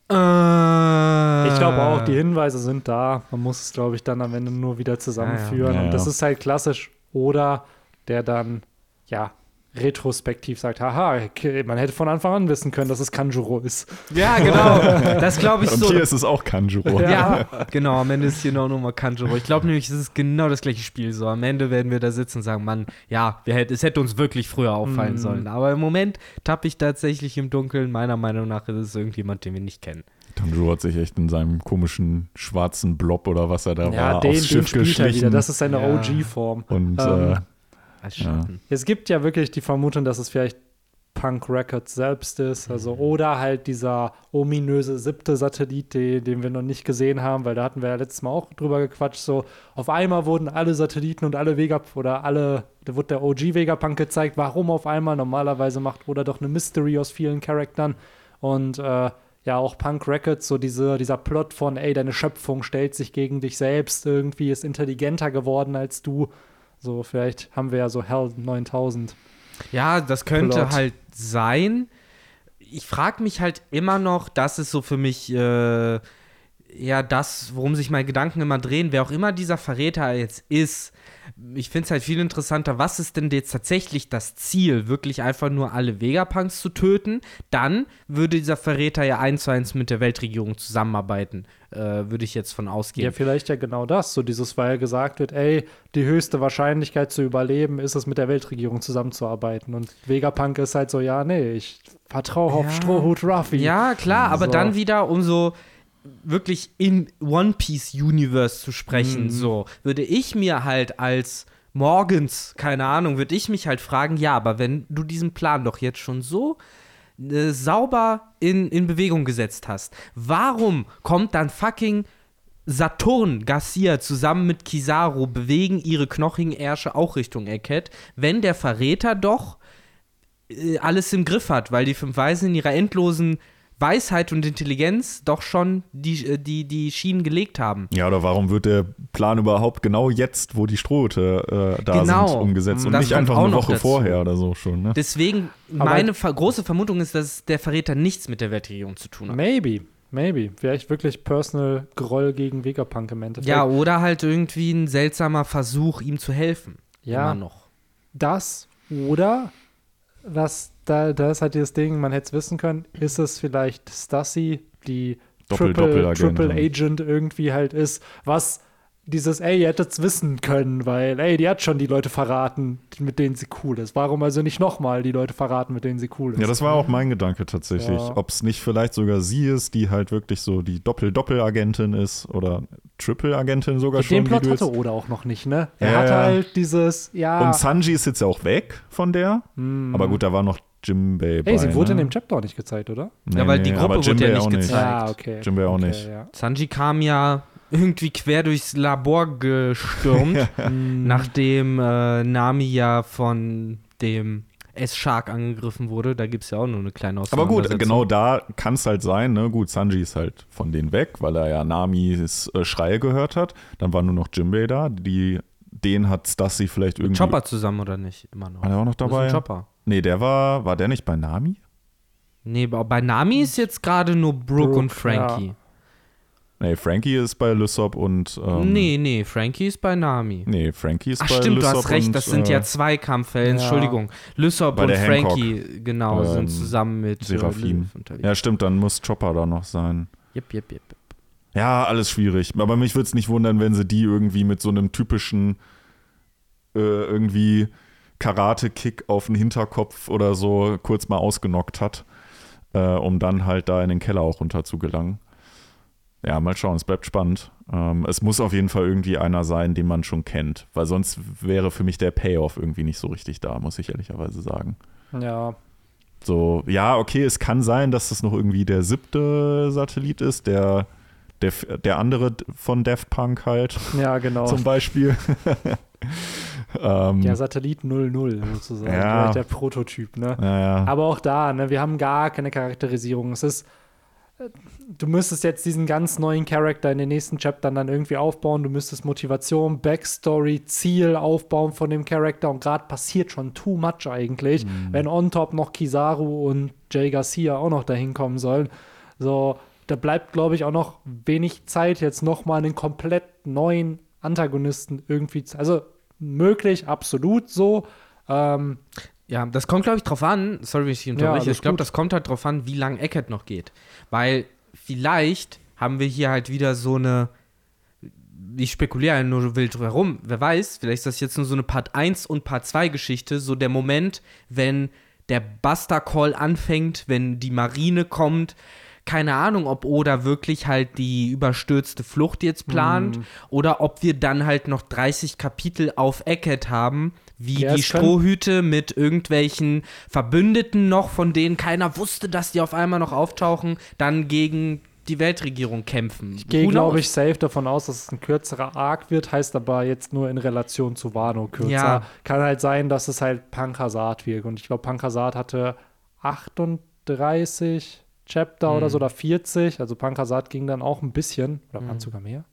äh, Ich glaube auch, die Hinweise sind da. Man muss es, glaube ich, dann am Ende nur wieder zusammenführen. Ja, ja. Und das ist halt klassisch. Oder der dann, ja, retrospektiv sagt, haha, okay, man hätte von Anfang an wissen können, dass es Kanjuro ist. Ja, genau. <laughs> Das glaube ich Und so. hier ist es auch Kanjuro. Ja, <laughs> genau, am Ende ist hier noch nochmal Kanjuro. Ich glaube nämlich, es ist genau das gleiche Spiel so. Am Ende werden wir da sitzen und sagen, Mann, ja, wir hätt, es hätte uns wirklich früher auffallen Mhm. sollen. Aber im Moment tappe ich tatsächlich im Dunkeln. Meiner Meinung nach ist es irgendjemand, den wir nicht kennen. Tanjiro hat sich echt in seinem komischen schwarzen Blob oder was er da Ja, war den, aufs den Schiff er wieder. geschlichen. Das ist seine Ja. OG-Form. und Ähm, äh, Als Ja. Schatten. Es gibt ja wirklich die Vermutung, dass es vielleicht Punk Records selbst ist, also Mhm. oder halt dieser ominöse siebte Satellit, den, den wir noch nicht gesehen haben, weil da hatten wir ja letztes Mal auch drüber gequatscht. So auf einmal wurden alle Satelliten und alle Vega oder alle, da wurde der OG Vegapunk gezeigt. Warum auf einmal? Normalerweise macht oder doch eine Mystery aus vielen Charaktern und äh, ja auch Punk Records, so diese, dieser Plot von, ey, deine Schöpfung stellt sich gegen dich selbst, irgendwie ist intelligenter geworden als du. So, vielleicht haben wir ja so Hell 9000. Ja, das könnte Plot. halt sein. Ich frage mich halt immer noch, das ist so für mich äh, ja das, worum sich meine Gedanken immer drehen, wer auch immer dieser Verräter jetzt ist. Ich finde es halt viel interessanter, was ist denn jetzt tatsächlich das Ziel? Wirklich einfach nur alle Vegapunks zu töten? Dann würde dieser Verräter ja eins zu eins mit der Weltregierung zusammenarbeiten, würde ich jetzt von ausgehen. Ja, vielleicht ja genau das. So dieses, weil gesagt wird, ey, die höchste Wahrscheinlichkeit zu überleben ist es, mit der Weltregierung zusammenzuarbeiten. Und Vegapunk ist halt so, ja, nee, ich vertraue auf Ja. Strohhut Ruffy. Ja, klar, aber So. dann wieder, um so wirklich in One Piece Universe zu sprechen, Mhm. so würde ich mir halt als morgens, keine Ahnung, würde ich mich halt fragen, ja, aber wenn du diesen Plan doch jetzt schon so äh, sauber in, in Bewegung gesetzt hast, warum kommt dann fucking Saturn Garcia zusammen mit Kizaru bewegen ihre knochigen Ärsche auch Richtung Eckhead, wenn der Verräter doch äh, alles im Griff hat, weil die fünf Weisen in ihrer endlosen Weisheit und Intelligenz doch schon die, äh, die, die Schienen gelegt haben. ja, oder warum wird der Plan überhaupt genau jetzt, wo die Strohhüte äh, da Genau. sind, umgesetzt und Das nicht einfach eine Woche dazu. vorher oder so schon, ne? Deswegen, Aber- meine ver große Vermutung ist, dass der Verräter nichts mit der Weltregierung zu tun hat. Maybe, maybe. Vielleicht wirklich Personal Groll gegen Vegapunk im Endeffekt. Ja, oder halt irgendwie ein seltsamer Versuch, ihm zu helfen. Ja. Immer noch. das oder was da, da ist halt dieses Ding, man hätte es wissen können, ist es vielleicht Stussy, die Doppel- Triple, Triple. Agent irgendwie halt ist, was dieses, ey, ihr hättet es wissen können, weil, ey, die hat schon die Leute verraten, mit denen sie cool ist. Warum also nicht nochmal die Leute verraten, mit denen sie cool ist? Ja, das war auch mein Gedanke tatsächlich. Ja. Ob es nicht vielleicht sogar sie ist, die halt wirklich so die Doppel-Doppel-Agentin ist oder Triple-Agentin sogar schon. Den Plot hatte jetzt- Oda auch noch nicht, ne? Er Ja, hatte halt dieses, ja. Und Sanji ist jetzt ja auch weg von der. hm. Aber gut, da war noch Jimbei bei. Ey, sie wurde in ne? dem Chapter auch nicht gezeigt, oder? Ja, weil die Gruppe aber wurde ja Jimbei nicht auch gezeigt. Ja, okay. Jimbei auch okay, nicht. Ja. Sanji kam ja irgendwie quer durchs Labor gestürmt, <laughs> Hm. nachdem äh, Nami ja von dem S-Shark angegriffen wurde. Da gibt es ja auch nur eine kleine Aber gut, genau da kann es halt sein, ne? Gut, Sanji ist halt von denen weg, weil er ja Namis äh, Schreie gehört hat. Dann war nur noch Jimbei da. Die, den hat Stassi vielleicht Mit irgendwie. Chopper zusammen oder nicht? Immer noch. War der auch noch dabei? ein Chopper. Nee, der war, war der nicht bei Nami? Nee, bei bei Nami ist jetzt gerade nur Brooke, Brooke, und Frankie. Nee, Frankie ist bei Lysop und. Ähm, nee, nee, Frankie ist bei Nami. Nee, Frankie ist Ach bei stimmt, du Lysop hast recht, und, das sind äh, ja zwei Kampfhelden, ja. Entschuldigung. Lysop Bei und der Hancock. Frankie, genau, Ähm, sind zusammen mit äh, Seraphim. Unterwegs. Ja, stimmt, dann muss Chopper da noch sein. Jep, jep, jep. Ja, alles schwierig. Aber mich würde es nicht wundern, wenn sie die irgendwie mit so einem typischen äh, irgendwie Karate-Kick auf den Hinterkopf oder so kurz mal ausgenockt hat, äh, um dann halt da in den Keller auch runter zu gelangen. Ja, mal schauen, es bleibt spannend. Ähm, es muss auf jeden Fall irgendwie einer sein, den man schon kennt, weil sonst wäre für mich der Payoff irgendwie nicht so richtig da, muss ich ehrlicherweise sagen. Ja, So, ja, okay, es kann sein, dass das noch irgendwie der siebte Satellit ist, der, der, der andere von Daft Punk halt, ja, genau. <laughs> zum Beispiel. <laughs> ähm, Der Satellit 00 sozusagen. Ja. Der Prototyp, ne? naja. Aber auch da, ne, wir haben gar keine Charakterisierung. Es ist, äh, du müsstest jetzt diesen ganz neuen Charakter in den nächsten Chaptern dann irgendwie aufbauen. Du müsstest Motivation, Backstory, Ziel aufbauen von dem Charakter. Und gerade passiert schon too much eigentlich, wenn on top noch Kizaru und Jay Garcia auch noch dahin kommen sollen. So, da bleibt, glaube ich, auch noch wenig Zeit, jetzt noch mal einen komplett neuen Antagonisten irgendwie. zu- Also möglich, absolut so. Ähm, Ja, das kommt, glaube ich, drauf an. Sorry, wenn ich dich unterbreche. alles ich glaube, das kommt halt drauf an, wie lang Eckert noch geht. Weil vielleicht haben wir hier halt wieder so eine. Ich spekuliere ja nur wild herum. Wer weiß, vielleicht ist das jetzt nur so eine Part 1 und Part 2 Geschichte. So der Moment, wenn der Buster Call anfängt, wenn die Marine kommt. Keine Ahnung, ob Oda wirklich halt die überstürzte Flucht jetzt plant Mhm. oder ob wir dann halt noch 30 Kapitel auf Eckert haben, wie Ja, die Strohhüte mit irgendwelchen Verbündeten noch, von denen keiner wusste, dass die auf einmal noch auftauchen, dann gegen die Weltregierung kämpfen. Ich gehe, glaube ich, safe davon aus, dass es ein kürzerer Arc wird, heißt aber jetzt nur in Relation zu Wano kürzer. Ja. Kann halt sein, dass es halt Pankasat wird. Und ich glaube, Pankasat hatte 38 Chapter oder so oder 40. Also Pankasat ging dann auch ein bisschen. Oder waren es sogar mehr?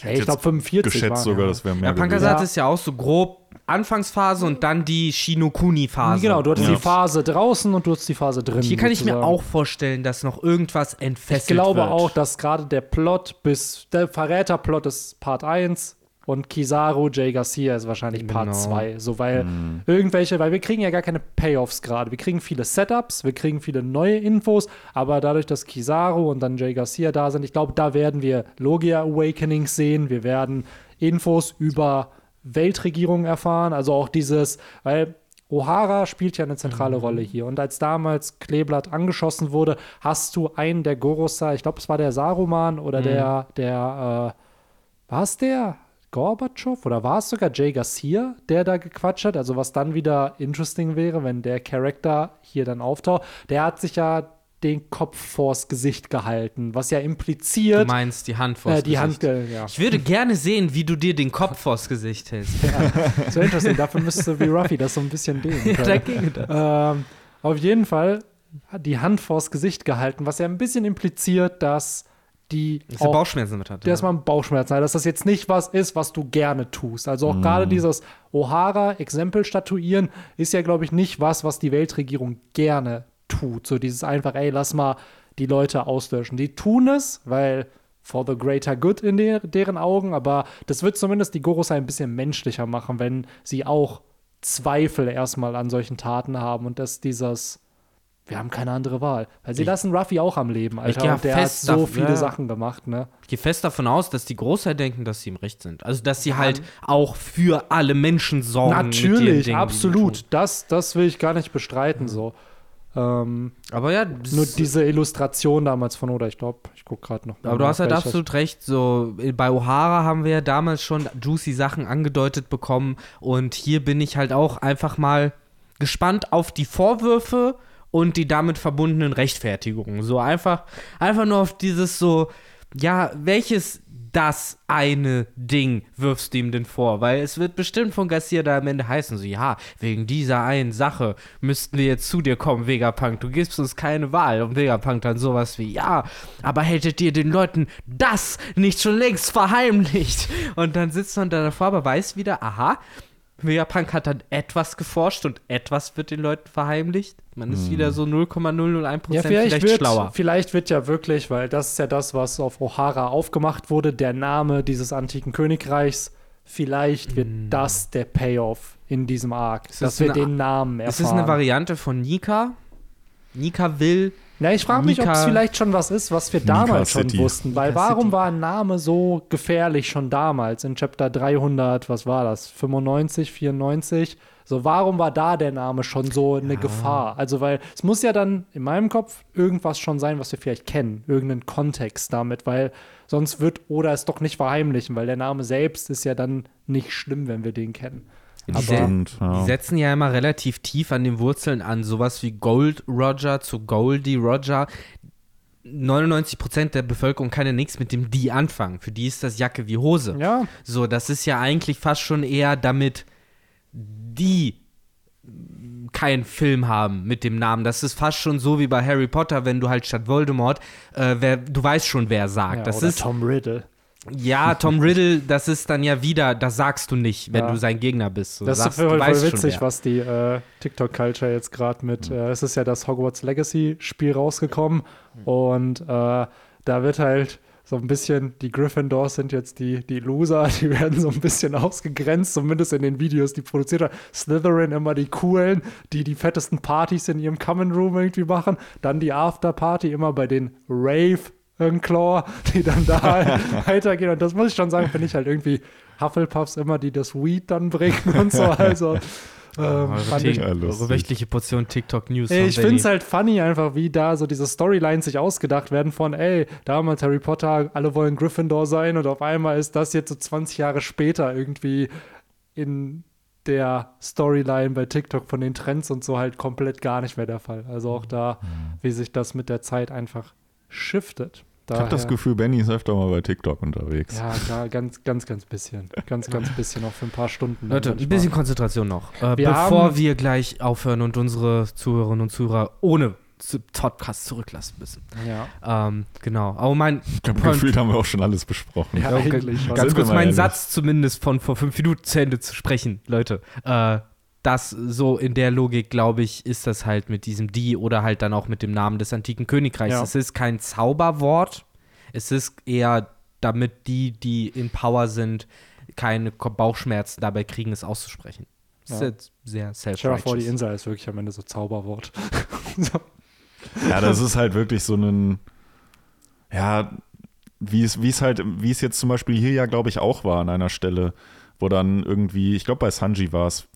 Hey, ich glaube 45 geschätzt waren, sogar, ja. das wäre mehr Ja, Pankasat Ja. ist ja auch so grob Anfangsphase und dann die Shinokuni-Phase. Genau, du hattest Ja. die Phase draußen und du hattest die Phase drin. Hier kann ich mir sozusagen. auch vorstellen, dass noch irgendwas entfesselt Ich glaube wird. auch, dass gerade der Plot bis der Verräterplot ist Part 1 und Kizaru J. Garcia ist wahrscheinlich Part Genau. 2. So, weil irgendwelche, weil wir kriegen ja gar keine Payoffs gerade. Wir kriegen viele Setups, wir kriegen viele neue Infos, aber dadurch, dass Kizaru und dann J. Garcia da sind, ich glaube, da werden wir Logia Awakenings sehen. Wir werden Infos über Weltregierung erfahren. Also auch dieses, weil O'Hara spielt ja eine zentrale Rolle hier. Und als damals Kleeblatt angeschossen wurde, hast du einen der Gorosei, ich glaube, es war der Saruman oder der, der, äh, war es der? Gorbatschow oder war es sogar Jay Garcia, der da gequatscht hat? Also was dann wieder interesting wäre, wenn der Charakter hier dann auftaucht. Der hat sich ja den Kopf vors Gesicht gehalten, was ja Du impliziert, meinst die Hand vors äh, die Hand, Gesicht. äh, ja. Ich würde gerne sehen, wie du dir den Kopf vors Gesicht hältst. So interesting. Dafür müsste wie Ruffy das so ein bisschen dehnen <laughs> Ja, können. dagegen das. Ähm, auf jeden Fall hat die Hand vors Gesicht gehalten, was ja ein bisschen impliziert, dass die Dass er auch, Bauchschmerzen damit hat. dass man Bauchschmerzen hat, dass das jetzt nicht was ist, was du gerne tust. Also auch gerade dieses O'Hara-Exempel statuieren ist ja, glaube ich, nicht was, was die Weltregierung gerne tut. So dieses einfach, ey, lass mal die Leute auslöschen. Die tun es, weil for the greater good in der, deren Augen, aber das wird zumindest die Gorosei ein bisschen menschlicher machen, wenn sie auch Zweifel erstmal an solchen Taten haben und dass dieses wir haben keine andere Wahl. Weil sie Ich- lassen Ruffy auch am Leben, Alter. gehe und der hat so dav- viele ja. Sachen gemacht, ne? Ich gehe fest davon aus, dass die Großteil denken, dass sie im Recht sind. Also, dass sie halt auch für alle Menschen sorgen. Natürlich, absolut. Das, das will ich gar nicht bestreiten, so. Ähm, Aber ja, nur diese Illustration damals von Oda, ich glaube, ich gucke gerade noch. mal Aber du hast halt absolut recht. So, bei O'Hara haben wir ja damals schon juicy Sachen angedeutet bekommen. Und hier bin ich halt auch einfach mal gespannt auf die Vorwürfe und die damit verbundenen Rechtfertigungen. So einfach, einfach nur auf dieses so, ja, welches das eine Ding wirfst du ihm denn vor? Weil es wird bestimmt von Garcia da am Ende heißen, so, ja, wegen dieser einen Sache müssten wir jetzt zu dir kommen, Vegapunk. Du gibst uns keine Wahl. Und Vegapunk dann sowas wie, ja, aber hättet ihr den Leuten das nicht schon längst verheimlicht? Und dann sitzt man da davor, aber weiß wieder, aha, Vegapunk hat dann etwas geforscht und etwas wird den Leuten verheimlicht. Man ist wieder so 0,001% Ja, vielleicht, vielleicht, wird, schlauer. vielleicht wird ja wirklich, weil das ist ja das, was auf O'Hara aufgemacht wurde, der Name dieses antiken Königreichs. Vielleicht wird das der Payoff in diesem Arc, Ist dass das wir eine- den Namen erfahren. Ist es eine Variante von Nika? Nika will. Na, ich frage mich, ob es Mika- vielleicht schon was ist, was wir Mika damals schon City. wussten. Weil Mika warum City. war ein Name so gefährlich schon damals in Chapter 300, was war das, 95, 94? So, warum war da der Name schon so eine Gefahr? Also, weil es muss ja dann in meinem Kopf irgendwas schon sein, was wir vielleicht kennen, irgendeinen Kontext damit, weil sonst wird Oda es doch nicht verheimlichen, weil der Name selbst ist ja dann nicht schlimm, wenn wir den kennen. Die, Aber- se Und, ja. die setzen ja immer relativ tief an den Wurzeln an, sowas wie Gold Roger zu Goldie Roger. 99% der Bevölkerung kann ja nichts mit dem die anfangen. Für die ist das Jacke wie Hose. Ja, So, das ist ja eigentlich fast schon eher damit die keinen Film haben mit dem Namen. Das ist fast schon so wie bei Harry Potter, wenn du halt statt Voldemort, äh, wer, du weißt schon, wer sagt. ja das oder ist Tom Riddle. Ja Tom <laughs> Riddle. Das ist dann ja wieder, das sagst du nicht, wenn Ja. du sein Gegner bist. So, Das ist sagst, voll, du voll schon, witzig, wer. was die äh, TikTok-Culture jetzt gerade mit, äh, es ist ja das Hogwarts Legacy-Spiel rausgekommen und äh, da wird halt so ein bisschen, die Gryffindors sind jetzt die, die Loser, <laughs> die werden so ein bisschen ausgegrenzt, zumindest in den Videos, die produziert hat. Slytherin immer die coolen, die die fettesten Partys in ihrem Common Room irgendwie machen. Dann die Afterparty immer bei den Rave Claw, die dann da halt <laughs> weitergehen. Und das muss ich schon sagen, finde ich halt irgendwie Hufflepuffs immer, die das Weed dann bringen und so. <laughs> Also ähm, Eure, fand Tik- ich, Ja, lustig. eure wöchentliche Portion TikTok News. Ey, von ich finde es halt funny einfach, wie da so diese Storylines sich ausgedacht werden von, ey, damals Harry Potter, alle wollen Gryffindor sein und auf einmal ist das jetzt so 20 Jahre später irgendwie in der Storyline bei TikTok von den Trends und so halt komplett gar nicht mehr der Fall. Also auch da, wie sich das mit der Zeit einfach shiftet. Ich habe das Daher- Gefühl, Benny ist öfter mal bei TikTok unterwegs. Ja, <laughs> klar, ganz, ganz, ganz bisschen. Ganz, ganz bisschen, auch für ein paar Stunden. Leute, ein bisschen Konzentration noch. Äh, Wir bevor haben- wir gleich aufhören und unsere Zuhörerinnen und Zuhörer ohne zu- Podcast zurücklassen müssen. Ja, Ähm, genau. Aber mein gefühlt, haben wir auch schon alles besprochen. ja Ja, eigentlich ganz kurz meinen. Satz zumindest von vor fünf Minuten zu Ende zu sprechen, Leute. Äh, das so in der Logik, glaube ich, ist das halt mit diesem die oder halt dann auch mit dem Namen des antiken Königreichs. Ja. Es ist kein Zauberwort. Es ist eher, damit die, die in Power sind, keine Bauchschmerzen dabei kriegen, es auszusprechen. Das ist Ja. jetzt sehr Stell dir vor, die. Insel ist wirklich am Ende so Zauberwort. <laughs> so. Ja, das ist halt wirklich so ein, ja, wie es, wie es halt, wie es jetzt zum Beispiel hier ja, glaube ich, auch war an einer Stelle, wo dann irgendwie, ich glaube bei Sanji war es,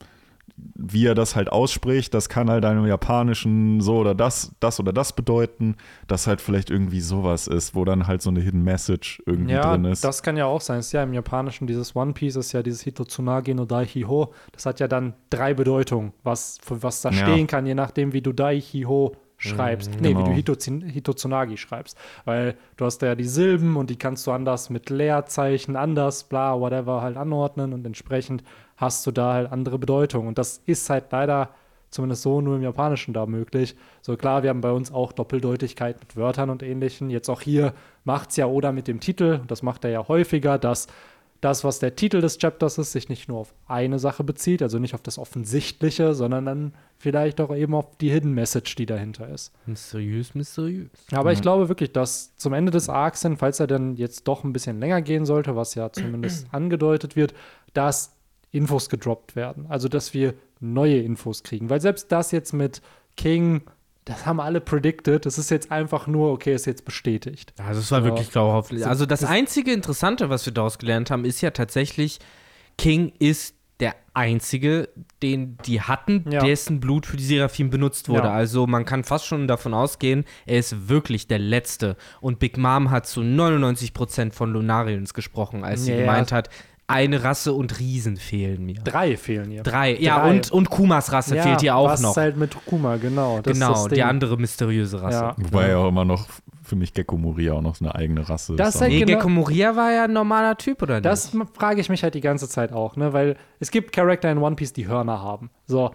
wie er das halt ausspricht, das kann halt einem japanischen so oder das, das oder das bedeuten, dass halt vielleicht irgendwie sowas ist, wo dann halt so eine Hidden Message irgendwie Ja, drin ist. das kann ja auch sein. Es ist ja im Japanischen dieses One Piece ist ja dieses Hitotsunage no Daihiho. Das hat ja dann drei Bedeutungen, was, was da Ja. stehen kann, je nachdem, wie du Daihiho schreibst. nee, wie genau. du Hitotsun- Hitotsunagi schreibst. Weil du hast ja die Silben und die kannst du anders mit Leerzeichen, anders, bla, whatever halt anordnen und entsprechend hast du da halt andere Bedeutungen. Und das ist halt leider zumindest so nur im Japanischen da möglich. So klar, wir haben bei uns auch Doppeldeutigkeit mit Wörtern und ähnlichen. Jetzt auch hier macht es ja Oda mit dem Titel, und das macht er ja häufiger, dass das, was der Titel des Chapters ist, sich nicht nur auf eine Sache bezieht, also nicht auf das Offensichtliche, sondern dann vielleicht auch eben auf die Hidden Message, die dahinter ist. Mysteriös, mysteriös. Aber ich glaube wirklich, dass zum Ende des Arcs hin, falls er dann jetzt doch ein bisschen länger gehen sollte, was ja zumindest <clears throat> angedeutet wird, dass Infos gedroppt werden. Also, dass wir neue Infos kriegen. Weil selbst das jetzt mit King, das haben alle predicted. Das ist jetzt einfach nur, okay, ist jetzt bestätigt. Also es war Ja. wirklich glaubhaft. Also das, einzige Interessante, was wir daraus gelernt haben, ist ja tatsächlich, King ist der einzige, den die hatten, Ja. dessen Blut für die Seraphim benutzt wurde. Ja. Also man kann fast schon davon ausgehen, er ist wirklich der Letzte. Und Big Mom hat zu 99% von Lunarians gesprochen, als sie Ja. gemeint hat, eine Rasse und Riesen fehlen mir. Drei fehlen hier. Drei. Ja, Drei. und, und Kumas Rasse Ja, fehlt hier auch was noch. halt mit Kuma, genau. Das ist genau, das die andere mysteriöse Rasse. Ja. Wobei ja auch immer noch für mich Gecko Moria auch noch eine eigene Rasse Das ist. halt Nee, Genau. Gecko Moria war ja ein normaler Typ, oder nicht? Das frage ich mich halt die ganze Zeit auch, ne? Weil es gibt Charakter in One Piece, die Hörner haben. So,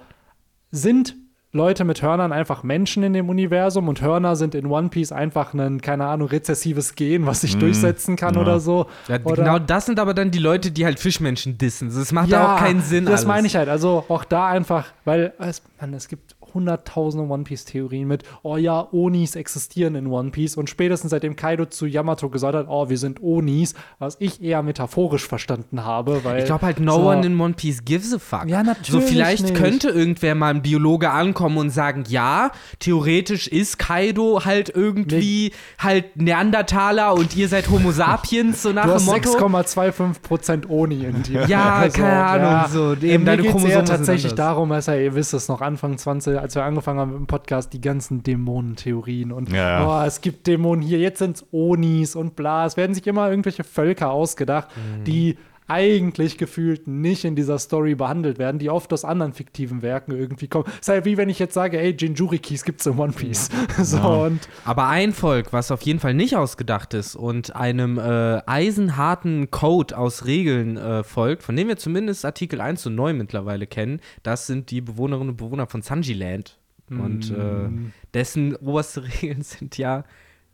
sind Leute mit Hörnern einfach Menschen in dem Universum und Hörner sind in One Piece einfach ein, keine Ahnung, rezessives Gen, was sich durchsetzen kann ja. oder so. Ja, oder, genau das sind aber dann die Leute, die halt Fischmenschen dissen. Das macht da auch keinen Sinn. Das alles. meine ich halt. Also auch da einfach, weil es, Mann, es gibt hunderttausende One Piece Theorien mit, oh ja, Onis existieren in One Piece und spätestens seitdem Kaido zu Yamato gesagt hat, oh, wir sind Onis, was ich eher metaphorisch verstanden habe, weil Ich glaube halt, no so- one in One Piece gives a fuck. Ja, So, natürlich vielleicht nicht. könnte irgendwer mal ein Biologe ankommen und sagen, ja, theoretisch ist Kaido halt irgendwie halt Neandertaler und ihr seid Homo sapiens, so nach Du dem hast Motto. 6,25% Oni in dir. Ja, keine Ahnung, so, eben Äh, mir deine Chromosomen eher sind tatsächlich darum, dass er, ihr wisst es noch, Anfang 20, wir, als wir angefangen haben mit dem Podcast, die ganzen Dämonentheorien und Ja, ja. oh, es gibt Dämonen hier, jetzt sind es Onis und bla. Es werden sich immer irgendwelche Völker ausgedacht, Mhm. die eigentlich gefühlt nicht in dieser Story behandelt werden, die oft aus anderen fiktiven Werken irgendwie kommen. Es ist halt wie wenn ich jetzt sage, ey, Jinjurikis gibt's in One Piece. <laughs> so und Aber ein Volk, was auf jeden Fall nicht ausgedacht ist und einem äh, eisenharten Code aus Regeln äh, folgt, von dem wir zumindest Artikel 1 und 9 mittlerweile kennen, das sind die Bewohnerinnen und Bewohner von Sanjiland. Und äh, dessen oberste <laughs> Regeln sind ja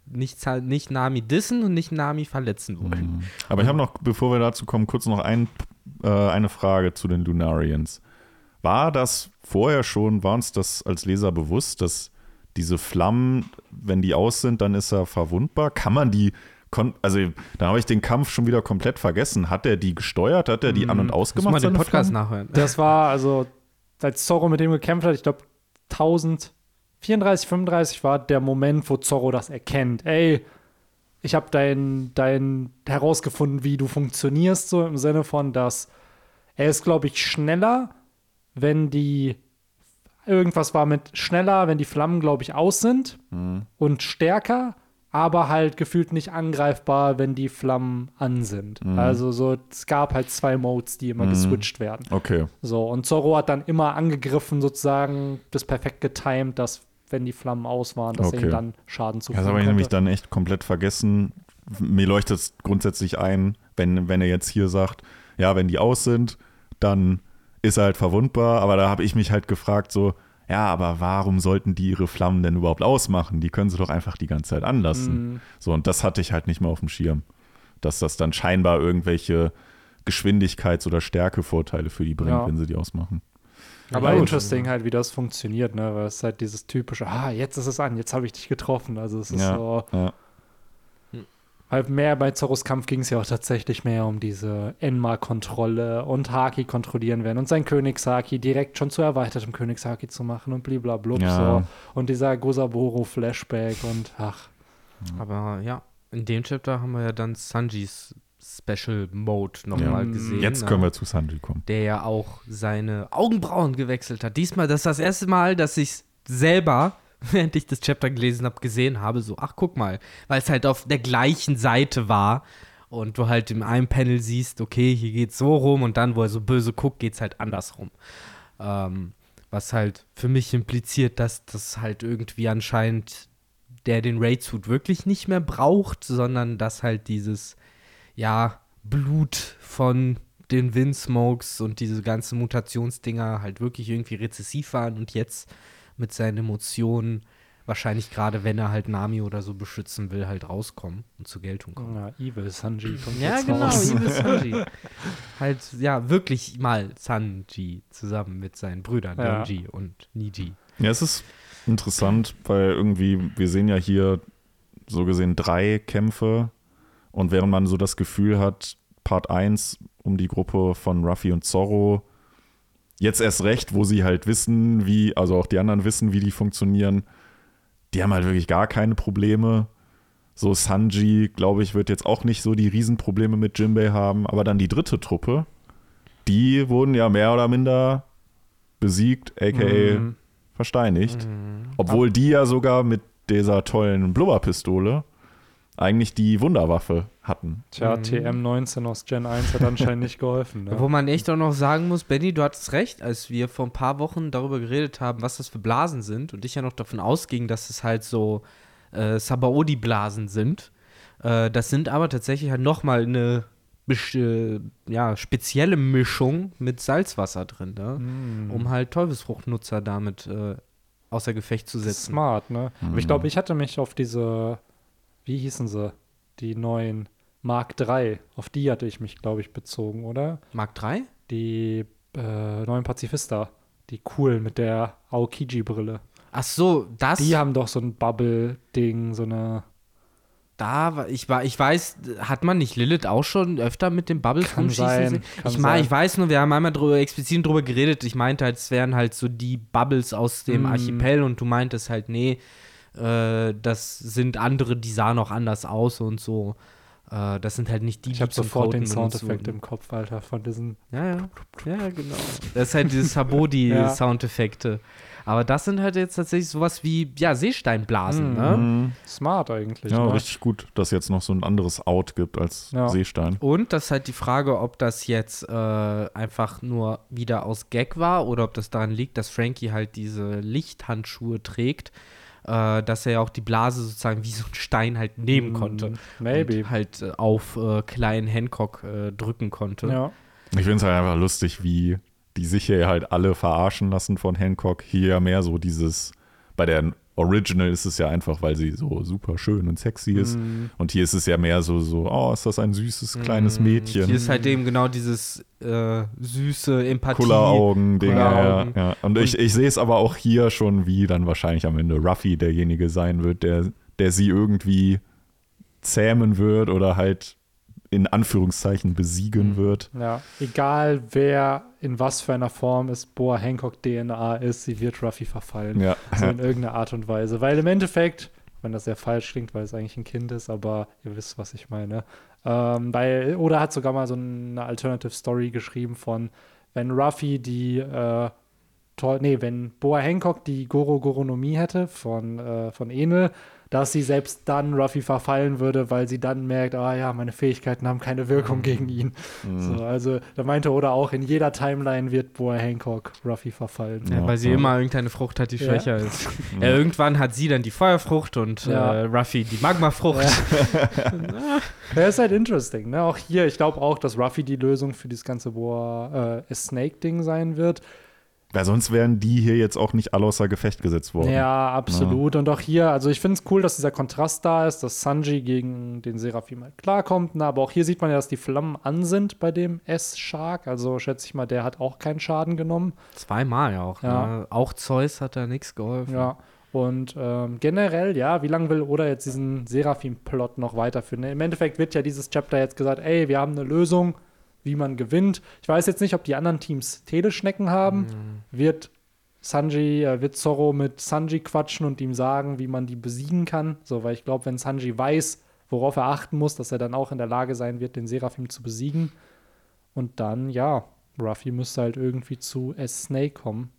nicht, nicht Nami dissen und nicht Nami verletzen wollen. Aber ich habe noch, bevor wir dazu kommen, kurz noch ein, äh, eine Frage zu den Lunarians. War das vorher schon, war uns das als Leser bewusst, dass diese Flammen, wenn die aus sind, dann ist er verwundbar? Kann man die, also da habe ich den Kampf schon wieder komplett vergessen. Hat er die gesteuert? Hat er die an- und Muss ausgemacht? mal den seine Podcast Flammen? nachhören. Das war also, als Zorro mit dem gekämpft hat, ich glaube 1034, 35 war der Moment, wo Zorro das erkennt. Ey, ich habe dein, dein herausgefunden, wie du funktionierst, so im Sinne von, dass er ist, glaube ich, schneller, wenn die irgendwas war mit schneller, wenn die Flammen, glaube ich, aus sind und stärker, aber halt gefühlt nicht angreifbar, wenn die Flammen an sind. Also so, es gab halt zwei Modes, die immer geswitcht werden. Okay. So, und Zorro hat dann immer angegriffen, sozusagen, das perfekt getimed, dass, wenn die Flammen aus waren, dass er Okay. ihm dann Schaden Das zufügen habe ich nämlich dann echt komplett vergessen. Mir leuchtet es grundsätzlich ein, wenn, wenn er jetzt hier sagt, ja, wenn die aus sind, dann ist er halt verwundbar. Aber da habe ich mich halt gefragt, so, ja, aber warum sollten die ihre Flammen denn überhaupt ausmachen? Die können sie doch einfach die ganze Zeit anlassen. So, und das hatte ich halt nicht mehr auf dem Schirm. Dass das dann scheinbar irgendwelche Geschwindigkeits- oder Stärkevorteile für die bringt, Ja. wenn sie die ausmachen. Aber Ja, interesting halt, wie das funktioniert, ne? Weil es ist halt dieses typische, ah, jetzt ist es an, jetzt habe ich dich getroffen. Also es ist Ja, so, ja. halt mehr bei Zorros Kampf ging es ja auch tatsächlich mehr um diese Enma-Kontrolle und Haki kontrollieren werden und sein Königshaki direkt schon zu erweitertem Königshaki zu machen und bliblablub Ja. so. Und dieser Gosaboro-Flashback und ach, Aber ja, in dem Chapter haben wir ja dann Sanjis Special Mode nochmal Ja. gesehen. Jetzt ne? können wir zu Sanji kommen. der ja auch seine Augenbrauen gewechselt hat. Diesmal, das ist das erste Mal, dass ich selber, <laughs> während ich das Chapter gelesen habe, gesehen habe, so, ach guck mal, weil es halt auf der gleichen Seite war und du halt in einem Panel siehst, okay, hier geht's so rum und dann, wo er so böse guckt, geht's halt andersrum. Ähm, was halt für mich impliziert, dass das halt irgendwie anscheinend der den Raid-Suit wirklich nicht mehr braucht, sondern dass halt dieses, ja, Blut von den Windsmokes und diese ganzen Mutationsdinger halt wirklich irgendwie rezessiv waren und jetzt mit seinen Emotionen wahrscheinlich gerade, wenn er halt Nami oder so beschützen will, halt rauskommen und zur Geltung kommen. ja, Evil Sanji <clears throat> kommt Ja, jetzt genau, raus. Evil <laughs> Sanji. halt, ja, wirklich mal Sanji zusammen mit seinen Brüdern, Ja. Donji und Niji. Ja, es ist interessant, weil irgendwie, wir sehen ja hier so gesehen drei Kämpfe und während man so das Gefühl hat, Part 1 um die Gruppe von Ruffy und Zorro, jetzt erst recht, wo sie halt wissen, wie, also auch die anderen wissen, wie die funktionieren, die haben halt wirklich gar keine Probleme. So Sanji, glaube ich, wird jetzt auch nicht so die Riesenprobleme mit Jinbei haben, aber dann die dritte Truppe, die wurden ja mehr oder minder besiegt, aka Mhm. versteinigt. Obwohl die ja sogar mit dieser tollen Blubberpistole eigentlich die Wunderwaffe hatten. Tja, TM19 aus Gen 1 hat anscheinend nicht geholfen. Ne? Wo man echt auch noch sagen muss, Benny, du hattest recht, als wir vor ein paar Wochen darüber geredet haben, was das für Blasen sind und ich ja noch davon ausging, dass es halt so äh, Sabaody-Blasen sind. Äh, das sind aber tatsächlich halt nochmal eine äh, ja, spezielle Mischung mit Salzwasser drin, ne? Mhm. um halt Teufelsfruchtnutzer damit äh, außer Gefecht zu setzen. Smart, ne? Aber ich glaube, ich hatte mich auf diese, wie hießen sie? Die neuen Mark III, auf die hatte ich mich, glaube ich, bezogen, oder? Mark 3? Die äh, neuen Pazifista, die coolen mit der Aokiji-Brille. Ach so, das. Die haben doch so ein Bubble-Ding, so eine. Da, war- ich, war, ich weiß, hat man nicht Lilith auch schon öfter mit dem Bubbles Kann rumschießen sein, kann Ich, sein. ich weiß nur, wir haben einmal drüber, explizit drüber geredet. Ich meinte halt, es wären halt so die Bubbles aus dem Mm. Archipel und du meintest halt, nee, äh, das sind andere, die sahen auch anders aus und so. Äh, das sind halt nicht die, Ich die habe zum sofort den Soundeffekt im Kopf, Alter, von diesen. Ja, ja. Ja, genau. Das ist halt diese <laughs> Sabodi-Soundeffekte. Aber das sind halt jetzt tatsächlich sowas wie, ja, Seesteinblasen, Mhm. ne? Mhm. Smart eigentlich. Ja, ne? richtig gut, dass jetzt noch so ein anderes Out gibt als Ja. Seestein. Und das ist halt die Frage, ob das jetzt äh, einfach nur wieder aus Gag war oder ob das daran liegt, dass Frankie halt diese Lichthandschuhe trägt, äh, dass er ja auch die Blase sozusagen wie so ein Stein halt nehmen Mm, konnte. Maybe. Und halt äh, auf äh, kleinen Hancock äh, drücken konnte. Ja. Ich finde es halt einfach lustig, wie die sich hier halt alle verarschen lassen von Hancock. Hier ja mehr so dieses, bei der Original ist es ja einfach, weil sie so super schön und sexy ist. Mm, Und hier ist es ja mehr so, so, oh, ist das ein süßes kleines Mm, Mädchen. Hier ist halt eben genau dieses äh, süße Empathie. Kulleraugen-Ding. Ja, ja. Und ich, ich sehe es aber auch hier schon, wie dann wahrscheinlich am Ende Ruffy derjenige sein wird, der, der sie irgendwie zähmen wird oder halt in Anführungszeichen besiegen Mhm. wird. ja. Egal wer in was für einer Form es Boa Hancock DNA ist, sie wird Ruffy verfallen. Ja. So <laughs> in irgendeiner Art und Weise. Weil im Endeffekt, wenn das sehr falsch klingt, weil es eigentlich ein Kind ist, aber ihr wisst, was ich meine. Ähm, weil, oder hat sogar mal so eine Alternative Story geschrieben von, wenn Ruffy die, äh, nee, wenn Boa Hancock die Goro Goronomie hätte von, äh, von Enel, dass sie selbst dann Ruffy verfallen würde, weil sie dann merkt, ah ja, meine Fähigkeiten haben keine Wirkung gegen ihn. So, also da meinte Oda auch, in jeder Timeline wird Boa Hancock Ruffy verfallen. Ja, Ja, weil sie ja. immer irgendeine Frucht hat, die Ja. schwächer ist. <laughs> Ja, irgendwann hat sie dann die Feuerfrucht und Ja. äh, Ruffy die Magmafrucht. <laughs> Ja, ist halt interesting. Ne? Auch hier, ich glaube auch, dass Ruffy die Lösung für dieses ganze Boa äh, Snake-Ding sein wird. Weil sonst wären die hier jetzt auch nicht alle außer Gefecht gesetzt worden. Ja, absolut. Und auch hier, also ich finde es cool, dass dieser Kontrast da ist, dass Sanji gegen den Seraphim halt klarkommt. Ne? Aber auch hier sieht man ja, dass die Flammen an sind bei dem S-Shark. Also schätze ich mal, der hat auch keinen Schaden genommen. Zweimal ja auch. Ja. Ne? Auch Zeus hat da nichts geholfen. Ja. Und ähm, generell, ja, wie lange will Oda jetzt diesen Seraphim-Plot noch weiterführen? Ne? Im Endeffekt wird ja dieses Chapter jetzt gesagt, ey, wir haben eine Lösung, wie man gewinnt. Ich weiß jetzt nicht, ob die anderen Teams Teleschnecken haben. Wird Sanji, äh, wird Zorro mit Sanji quatschen und ihm sagen, wie man die besiegen kann? So, weil ich glaube, wenn Sanji weiß, worauf er achten muss, dass er dann auch in der Lage sein wird, den Seraphim zu besiegen. Und dann, ja, Ruffy müsste halt irgendwie zu S-Snake kommen.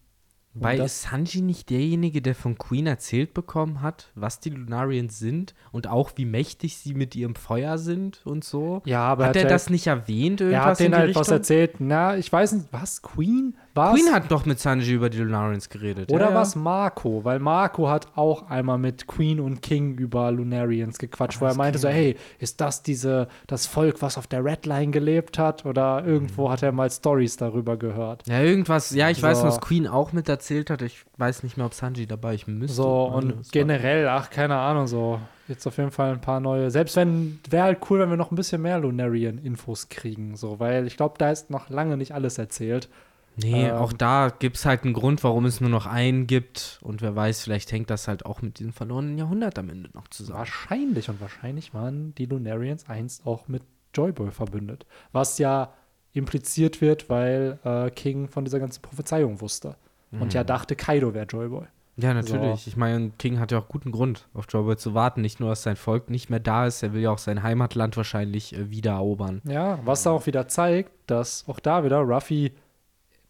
Weil ist Sanji nicht derjenige, der von Queen erzählt bekommen hat, was die Lunarians sind und auch wie mächtig sie mit ihrem Feuer sind und so? Ja, aber hat er ja- das nicht erwähnt? Er Irgendwas hat in denen halt was Richtung? erzählt. Na, ich weiß nicht, was? Queen? Was? Queen hat doch mit Sanji über die Lunarians geredet. Oder ja, ja. was Marco? Weil Marco hat auch einmal mit Queen und King über Lunarians gequatscht, wo er meinte so, hey, ist das diese, das Volk, was auf der Red Line gelebt hat? Oder irgendwo hat er mal Stories darüber gehört. Ja, irgendwas. Ja, ich weiß, So. was Queen auch mit erzählt hat. Ich weiß nicht mehr, ob Sanji dabei ich müsste. So, und es war- generell, ach, keine Ahnung, so. Jetzt auf jeden Fall ein paar neue. Selbst wenn, wäre halt cool, wenn wir noch ein bisschen mehr Lunarian-Infos kriegen, so, weil ich glaube, da ist noch lange nicht alles erzählt. Nee, Ähm, auch da gibt es halt einen Grund, warum es nur noch einen gibt. Und wer weiß, vielleicht hängt das halt auch mit diesem verlorenen Jahrhundert am Ende noch zusammen. Wahrscheinlich und wahrscheinlich waren die Lunarians einst auch mit Joyboy verbündet. Was ja impliziert wird, weil äh, King von dieser ganzen Prophezeiung wusste. Und ja dachte, Kaido wäre Joyboy. Ja, natürlich. Ich meine, King hat ja auch guten Grund, auf Joyboy zu warten. Nicht nur, dass sein Volk nicht mehr da ist, er will ja auch sein Heimatland wahrscheinlich äh, wieder erobern. Ja, was da auch wieder zeigt, dass auch da wieder Ruffy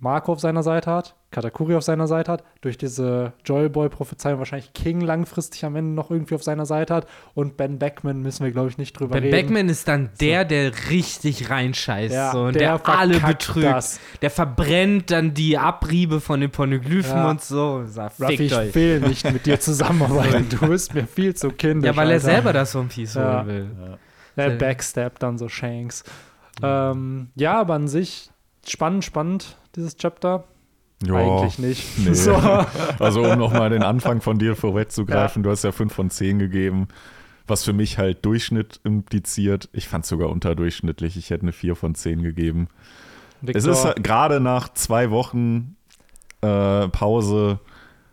Marco auf seiner Seite hat, Katakuri auf seiner Seite hat, durch diese Joyboy-Prophezeiung wahrscheinlich King langfristig am Ende noch irgendwie auf seiner Seite hat und Ben Beckman müssen wir, glaube ich, nicht drüber Ben reden. Beckman ist dann der, der richtig reinscheißt Ja, so, und der der, alle betrügt. das. Der verbrennt dann die Abriebe von den Poneglyphen Ja. und so. Sagt, Ruffy, fickt ich euch. will nicht <laughs> mit dir zusammenarbeiten. du bist mir viel zu kindisch. Ja, weil er Alter. selber das One Piece Ja. holen will. Er Sehr- backstabbt dann so Shanks. Ähm, ja, aber an sich spannend, spannend, dieses Chapter. Ja, Eigentlich nicht. <laughs> nee. So. Also um nochmal den Anfang von dir vorwegzugreifen, du hast ja 5 von 10 gegeben, was für mich halt Durchschnitt impliziert. Ich fand es sogar unterdurchschnittlich. Ich hätte eine 4 von 10 gegeben. Es Victor, ist halt gerade nach zwei Wochen äh, Pause,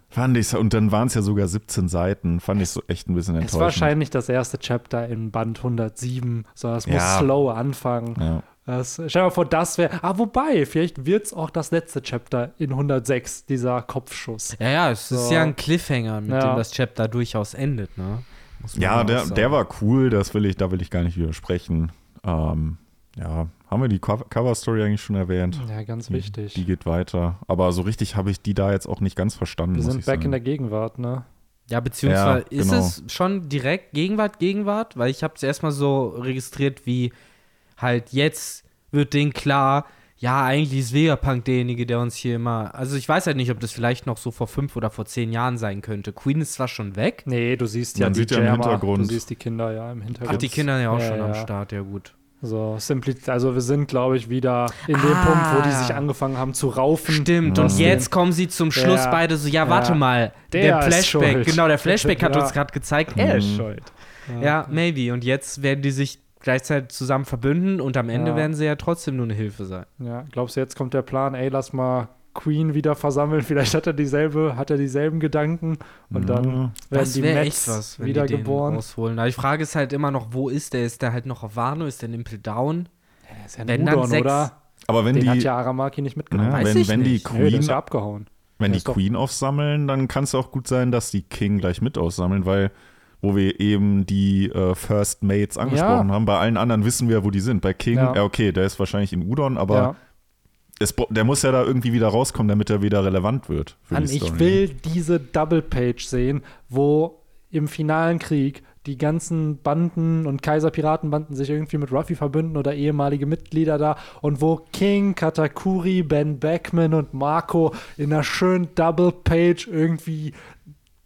fand ich und dann waren es ja sogar 17 Seiten, fand ich so echt ein bisschen ist enttäuschend. wahrscheinlich das erste Chapter in Band 107. So, es muss Ja. slow anfangen. Ja. Das, stell dir mal vor, das wäre. Ah, wobei, vielleicht wird es auch das letzte Chapter in 106, dieser Kopfschuss. Ja, ja, es ist So. ja ein Cliffhanger, mit Ja. dem das Chapter durchaus endet, ne? Ja, der, sagen. der war cool, das will ich, da will ich gar nicht widersprechen. Ähm, ja, Haben wir die Co- Cover-Story eigentlich schon erwähnt? Ja, ganz Die- wichtig. Die geht weiter. Aber so richtig habe ich die da jetzt auch nicht ganz verstanden. Wir muss sind ich back sagen. in der Gegenwart, ne? Ja, beziehungsweise Ja, ist genau. es schon direkt Gegenwart, Gegenwart, weil ich habe es erstmal so registriert, wie halt jetzt wird denen klar, ja, eigentlich ist Vegapunk derjenige, der uns hier immer. Also ich weiß halt nicht, ob das vielleicht noch so vor fünf oder vor zehn Jahren sein könnte. Queen ist zwar schon weg. Nee, du siehst ja Man die sieht ja im Hintergrund. Du siehst die Kinder ja im Hintergrund. Ach, die Kinder ja auch Ja, schon am ja. Start, ja gut. So, simply, also wir sind, glaube ich, wieder in dem Ah. Punkt, wo die sich angefangen haben zu raufen. Stimmt, und jetzt kommen sie zum Schluss Ja. beide so, ja, warte Ja. mal, Der der, Flashback, genau, der <laughs> Flashback hat Ja. uns gerade gezeigt, er ist schuld. Ja, maybe. Und jetzt werden die sich gleichzeitig zusammen verbünden und am Ende Ja. werden sie ja trotzdem nur eine Hilfe sein. Ja, glaubst du, jetzt kommt der Plan, ey, lass mal Queen wieder versammeln, <laughs> vielleicht hat er dieselbe, hat er dieselben Gedanken und dann Ja. werden Das die wäre Mets echt was, wenn wieder geboren. rausholen. Aber die Frage ist halt immer noch, wo ist der? Ist der halt noch auf Wano? Ist der in Impel Down? Der ist ja Wenn ein dann Udon, sechs- oder? Aber wenn Den die, hat ja Aramaki nicht mitgenommen. ja, Weiß wenn, ich wenn die nicht. Nee, Queen ist ja abgehauen. Wenn Der die Queen aufsammeln, dann kann es auch gut sein, dass die King gleich mit aussammeln, weil wo wir eben die äh, First Mates angesprochen haben, bei allen anderen wissen wir, wo die sind. Bei King, Ja. ja, okay, der ist wahrscheinlich in Udon, aber ja. es, der muss ja da irgendwie wieder rauskommen, damit er wieder relevant wird. Story. ich will diese Double Page sehen, wo im finalen Krieg die ganzen Banden und Kaiser-Piratenbanden sich irgendwie mit Ruffy verbünden oder ehemalige Mitglieder da und wo King, Katakuri, Ben Beckman und Marco in einer schönen Double Page irgendwie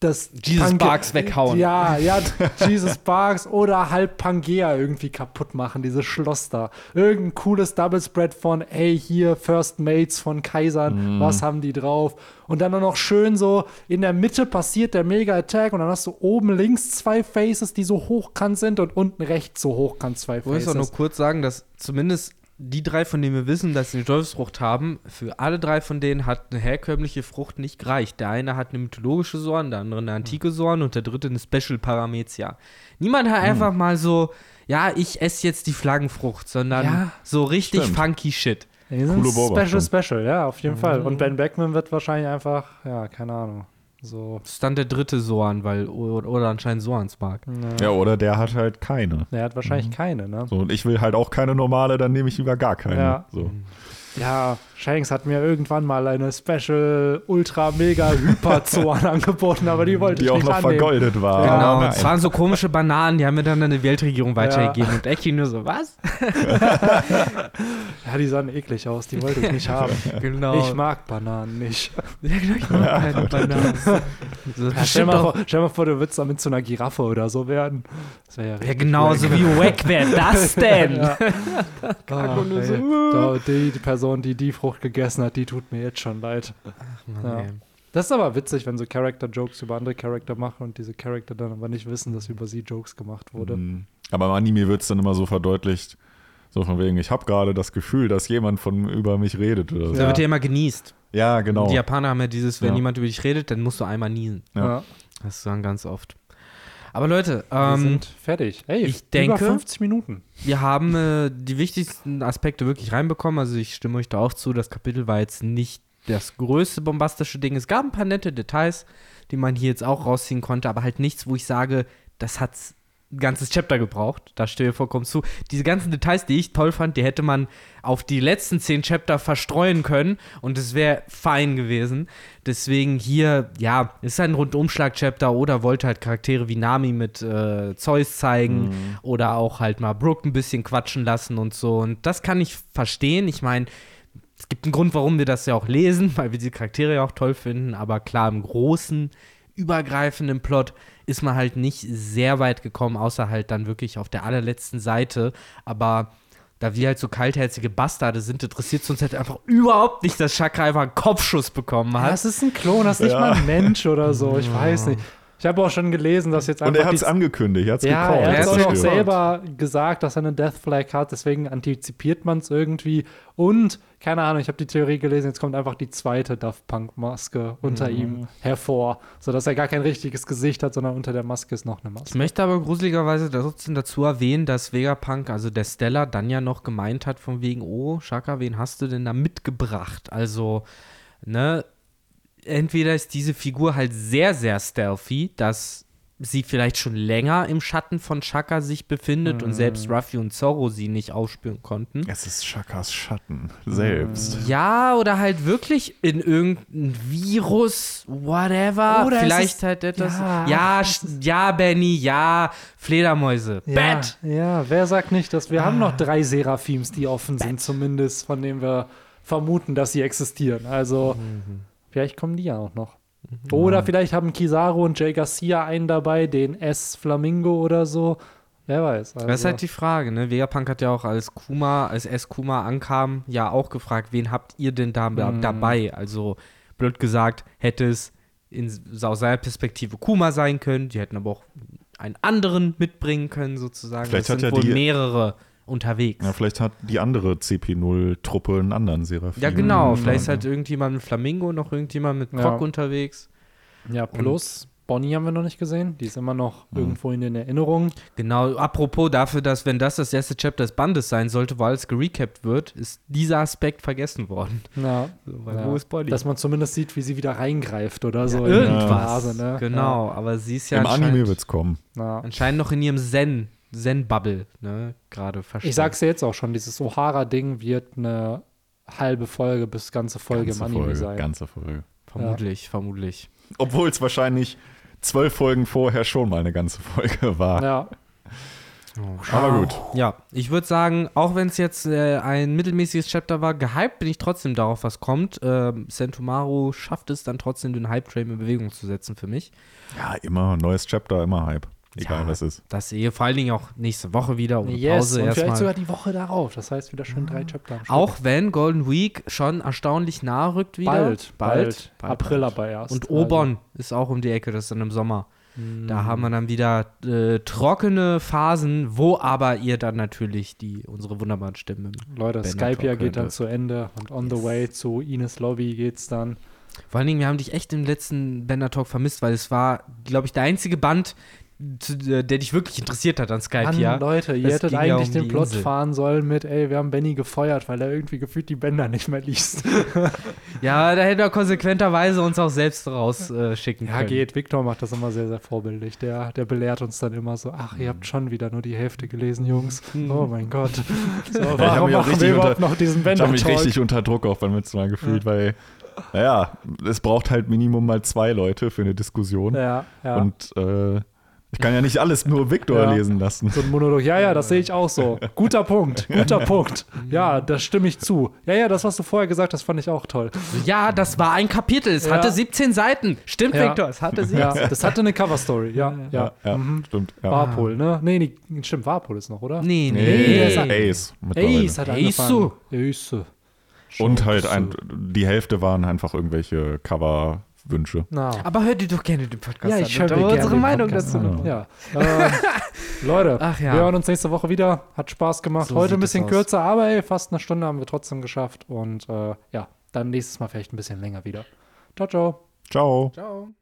das Jesus Pange- Sparks weghauen. Ja, ja, Jesus Sparks oder halb Pangea irgendwie kaputt machen, dieses Schloss da. Irgendein cooles Double Spread von, ey, hier First Mates von Kaisern, was haben die drauf? Und dann noch schön so, in der Mitte passiert der Mega Attack und dann hast du oben links zwei Faces, die so hochkant sind und unten rechts so hochkant zwei Ich muss auch Faces. nur kurz sagen, dass zumindest die drei, von denen wir wissen, dass sie eine Teufelsfrucht haben, für alle drei von denen hat eine herkömmliche Frucht nicht gereicht. Der eine hat eine mythologische Sorn, der andere eine antike Sorn und der dritte eine Special Paramezia. Niemand hat einfach mal so, ja, ich esse jetzt die Flaggenfrucht, sondern Ja, so richtig stimmt. funky Shit. Die sind Coole special, special, ja, auf jeden Fall. Und Ben Beckman wird wahrscheinlich einfach, ja, keine Ahnung, so. Das ist dann der dritte Sorn, weil, oder, oder anscheinend Sorans mag. Ja, oder der hat halt keine. Er hat wahrscheinlich keine, ne? So, und ich will halt auch keine normale, dann nehme ich lieber gar keine. Ja. So. Ja, Shanks hat mir irgendwann mal eine Special Ultra Mega Hyper Zorn <laughs> angeboten, aber die wollte Die ich auch nicht noch annehmen. vergoldet war. Ja, Genau, Nein. es waren so komische Bananen, die haben wir dann an die Weltregierung weitergegeben. Und Eki nur so, was? <laughs> Ja, die sahen eklig aus, die wollte ich nicht haben. <laughs> Genau. Ich mag Bananen nicht. Ja, genau, ich mag keine Bananen. So, Ja, stell, mal auch, vor, stell mal vor, du würdest damit zu einer Giraffe oder so werden. Das wäre ja ja, richtig genau, wack. so wie wack wäre das denn? Ja. Nur ey. so, Da, die, die Person, die die Frucht gegessen hat, die tut mir jetzt schon leid. Mann, Ja. ey. Das ist aber witzig, wenn so Character-Jokes über andere Charakter machen und diese Charakter dann aber nicht wissen, dass über sie Jokes gemacht wurde. Mhm. Aber im Anime wird es dann immer so verdeutlicht, so von wegen, ich habe gerade das Gefühl, dass jemand von über mich redet oder so. Da Ja. wird ja immer genießt. Ja, genau. Die Japaner haben ja dieses, wenn Ja. jemand über dich redet, dann musst du einmal niesen. Ja. Ja. Das sagen ganz oft. Aber Leute, Wir ähm, sind fertig. Ey, ich über denke- 50 Minuten. wir haben äh, die wichtigsten Aspekte wirklich reinbekommen. Also ich stimme euch da auch zu. Das Kapitel war jetzt nicht das größte bombastische Ding. Es gab ein paar nette Details, die man hier jetzt auch rausziehen konnte, aber halt nichts, wo ich sage, das hat's ein ganzes Chapter gebraucht. Da stehe ich vollkommen zu. Diese ganzen Details, die ich toll fand, die hätte man auf die letzten zehn Chapter verstreuen können und es wäre fein gewesen. Deswegen hier, ja, ist ein Rundumschlag-Chapter oder wollte halt Charaktere wie Nami mit äh, Zeus zeigen oder auch halt mal Brooke ein bisschen quatschen lassen und so. Und das kann ich verstehen. Ich meine, es gibt einen Grund, warum wir das ja auch lesen, <laughs> weil wir die Charaktere ja auch toll finden, aber klar, im großen, übergreifenden Plot ist man halt nicht sehr weit gekommen, außer halt dann wirklich auf der allerletzten Seite. Aber da wir halt so kaltherzige Bastarde sind, interessiert es uns halt einfach überhaupt nicht, dass Chakra einfach einen Kopfschuss bekommen Ja, hat. das ist ein Klon, das ist nicht Ja. mal ein Mensch oder so. Ich weiß nicht. Ich habe auch schon gelesen, dass jetzt Und einfach er hat es angekündigt, er hat es Ja, gecallt. er hat auch gecallt. selber gesagt, dass er eine Death Flag hat, deswegen antizipiert man es irgendwie. Und, keine Ahnung, ich habe die Theorie gelesen, jetzt kommt einfach die zweite Daft Punk-Maske unter Mhm. ihm hervor, sodass er gar kein richtiges Gesicht hat, sondern unter der Maske ist noch eine Ich Maske. möchte aber gruseligerweise trotzdem dazu erwähnen, dass Vegapunk, also der Stella, dann ja noch gemeint hat, von wegen, oh, Shaka, wen hast du denn da mitgebracht? Also, ne, entweder ist diese Figur halt sehr, sehr stealthy, dass sie vielleicht schon länger im Schatten von Chaka sich befindet und selbst Ruffy und Zorro sie nicht aufspüren konnten. Es ist Shakas Schatten selbst. Ja, oder halt wirklich in irgendein Virus, whatever. Oder Vielleicht ist- halt etwas. ja, Ja, ja, Benny, ja, Fledermäuse. Ja, Bett. ja, wer sagt nicht, dass wir haben noch drei Seraphims, die offen sind, zumindest, von denen wir vermuten, dass sie existieren. Also, vielleicht kommen die ja auch noch. Oder vielleicht haben Kizaru und Jay Garcia einen dabei, den S Flamingo oder so. Wer weiß. Also, Das ist halt die Frage, ne? Vegapunk hat ja auch als Kuma, als S Kuma ankam, ja auch gefragt, wen habt ihr denn da Mhm. dabei? Also, blöd gesagt, hätte es in, aus seiner Perspektive Kuma sein können, die hätten aber auch einen anderen mitbringen können, sozusagen. Vielleicht es hat sind ja wohl die- mehrere unterwegs. Ja, vielleicht hat die andere CP0-Truppe einen anderen Seraphim. Ja, genau. Mhm. Vielleicht ist halt irgendjemand mit Flamingo, noch irgendjemand mit Ja. Krog unterwegs. ja, plus Bonnie haben wir noch nicht gesehen. Die ist immer noch Mhm. irgendwo in den Erinnerungen. Genau, apropos dafür, dass, wenn das das erste Chapter des Bandes sein sollte, weil es gerecapt wird, ist dieser Aspekt vergessen worden. Ja, weil ja. wo ist Bonnie? Dass man zumindest sieht, wie sie wieder reingreift oder so. in die Irgendwas. Phase, ne? Genau, aber sie ist ja Im anscheinend, Anime wird's kommen. Ja. anscheinend noch in ihrem Zen, Zen-Bubble, ne, gerade versteckt. Ich sag's dir jetzt auch schon, dieses O'Hara-Ding wird eine halbe Folge bis ganze Folge Ganze im Anime Folge, sein. Ganze Folge. Vermutlich, vermutlich. Obwohl es wahrscheinlich zwölf Folgen vorher schon mal eine ganze Folge war. Ja, Aber gut. Ja, ich würde sagen, auch wenn es jetzt äh, ein mittelmäßiges Chapter war, gehypt bin ich trotzdem darauf, was kommt. Ähm, Sentomaru schafft es dann trotzdem, den Hype-Train in Bewegung zu setzen für mich. Ja, immer neues Chapter, immer Hype. Egal Ja, was ist. Das sehe vor allen Dingen auch nächste Woche wieder ohne yes. Pause Und vielleicht erstmal. sogar die Woche darauf. Das heißt wieder schön drei Chapter. Auch wenn Golden Week schon erstaunlich nahe rückt wieder. bald, bald, bald, April bald. aber erst. Und Obon ist auch um die Ecke, das ist dann im Sommer. Da haben wir dann wieder äh, trockene Phasen, wo aber ihr dann natürlich die unsere wunderbaren Stimmen. Also, Leute, Skype ja geht dann zu Ende und on the Yes. way zu Ines Lobby geht's dann. Vor allen Dingen, wir haben dich echt im letzten Bender Talk vermisst, weil es war, glaube ich, der einzige Band, der dich wirklich interessiert hat an Skype, Mann, ja. Leute, ihr hättet ja eigentlich um den Plot Insel. fahren sollen mit, ey, wir haben Benny gefeuert, weil er irgendwie gefühlt die Bänder nicht mehr liest. <laughs> Ja, da hätte er konsequenterweise uns auch selbst rausschicken äh, schicken Ja, können. geht. Victor macht das immer sehr, sehr vorbildlich. Der, der belehrt uns dann immer so, ach, ihr habt schon wieder nur die Hälfte gelesen, Jungs. Oh mein Gott. <laughs> So, hab warum mich auch machen richtig wir überhaupt unter- noch diesen Ich habe Bänder mich richtig unter Druck auch beim letzten Mal gefühlt, weil, naja, es braucht halt Minimum mal zwei Leute für eine Diskussion. Ja, ja. Und äh, ich kann ja nicht alles nur Victor Ja. lesen lassen. so ein Monolog. Ja, ja, das sehe ich auch so. <laughs> Guter Punkt, guter <laughs> Punkt. Ja, da stimme ich zu. Ja, ja, das, was du vorher gesagt hast, fand ich auch toll. Ja, das war ein Kapitel. Es Ja. hatte 17 Seiten. Stimmt, Ja. Victor, es hatte 17. Ja, das hatte eine Cover-Story. Ja, ja. ja Mhm. stimmt. Ja. Warpol, ne? Nee, nee, stimmt, Warpol ist noch, oder? Nee, nee. Nee, Ace. Ace hat Ace. angefangen. Ace. Und halt ein, die Hälfte waren einfach irgendwelche Coverwünsche. Na. Aber hör dir doch gerne den Podcast Ja, an. ich höre mir gerne unsere Meinung dazu. an. Ja. <laughs> ähm, Leute, Ach ja. wir hören uns nächste Woche wieder. Hat Spaß gemacht. So Heute ein bisschen kürzer, aber ey, fast eine Stunde haben wir trotzdem geschafft. Und äh, ja, dann nächstes Mal vielleicht ein bisschen länger wieder. Ciao, ciao. Ciao. Ciao.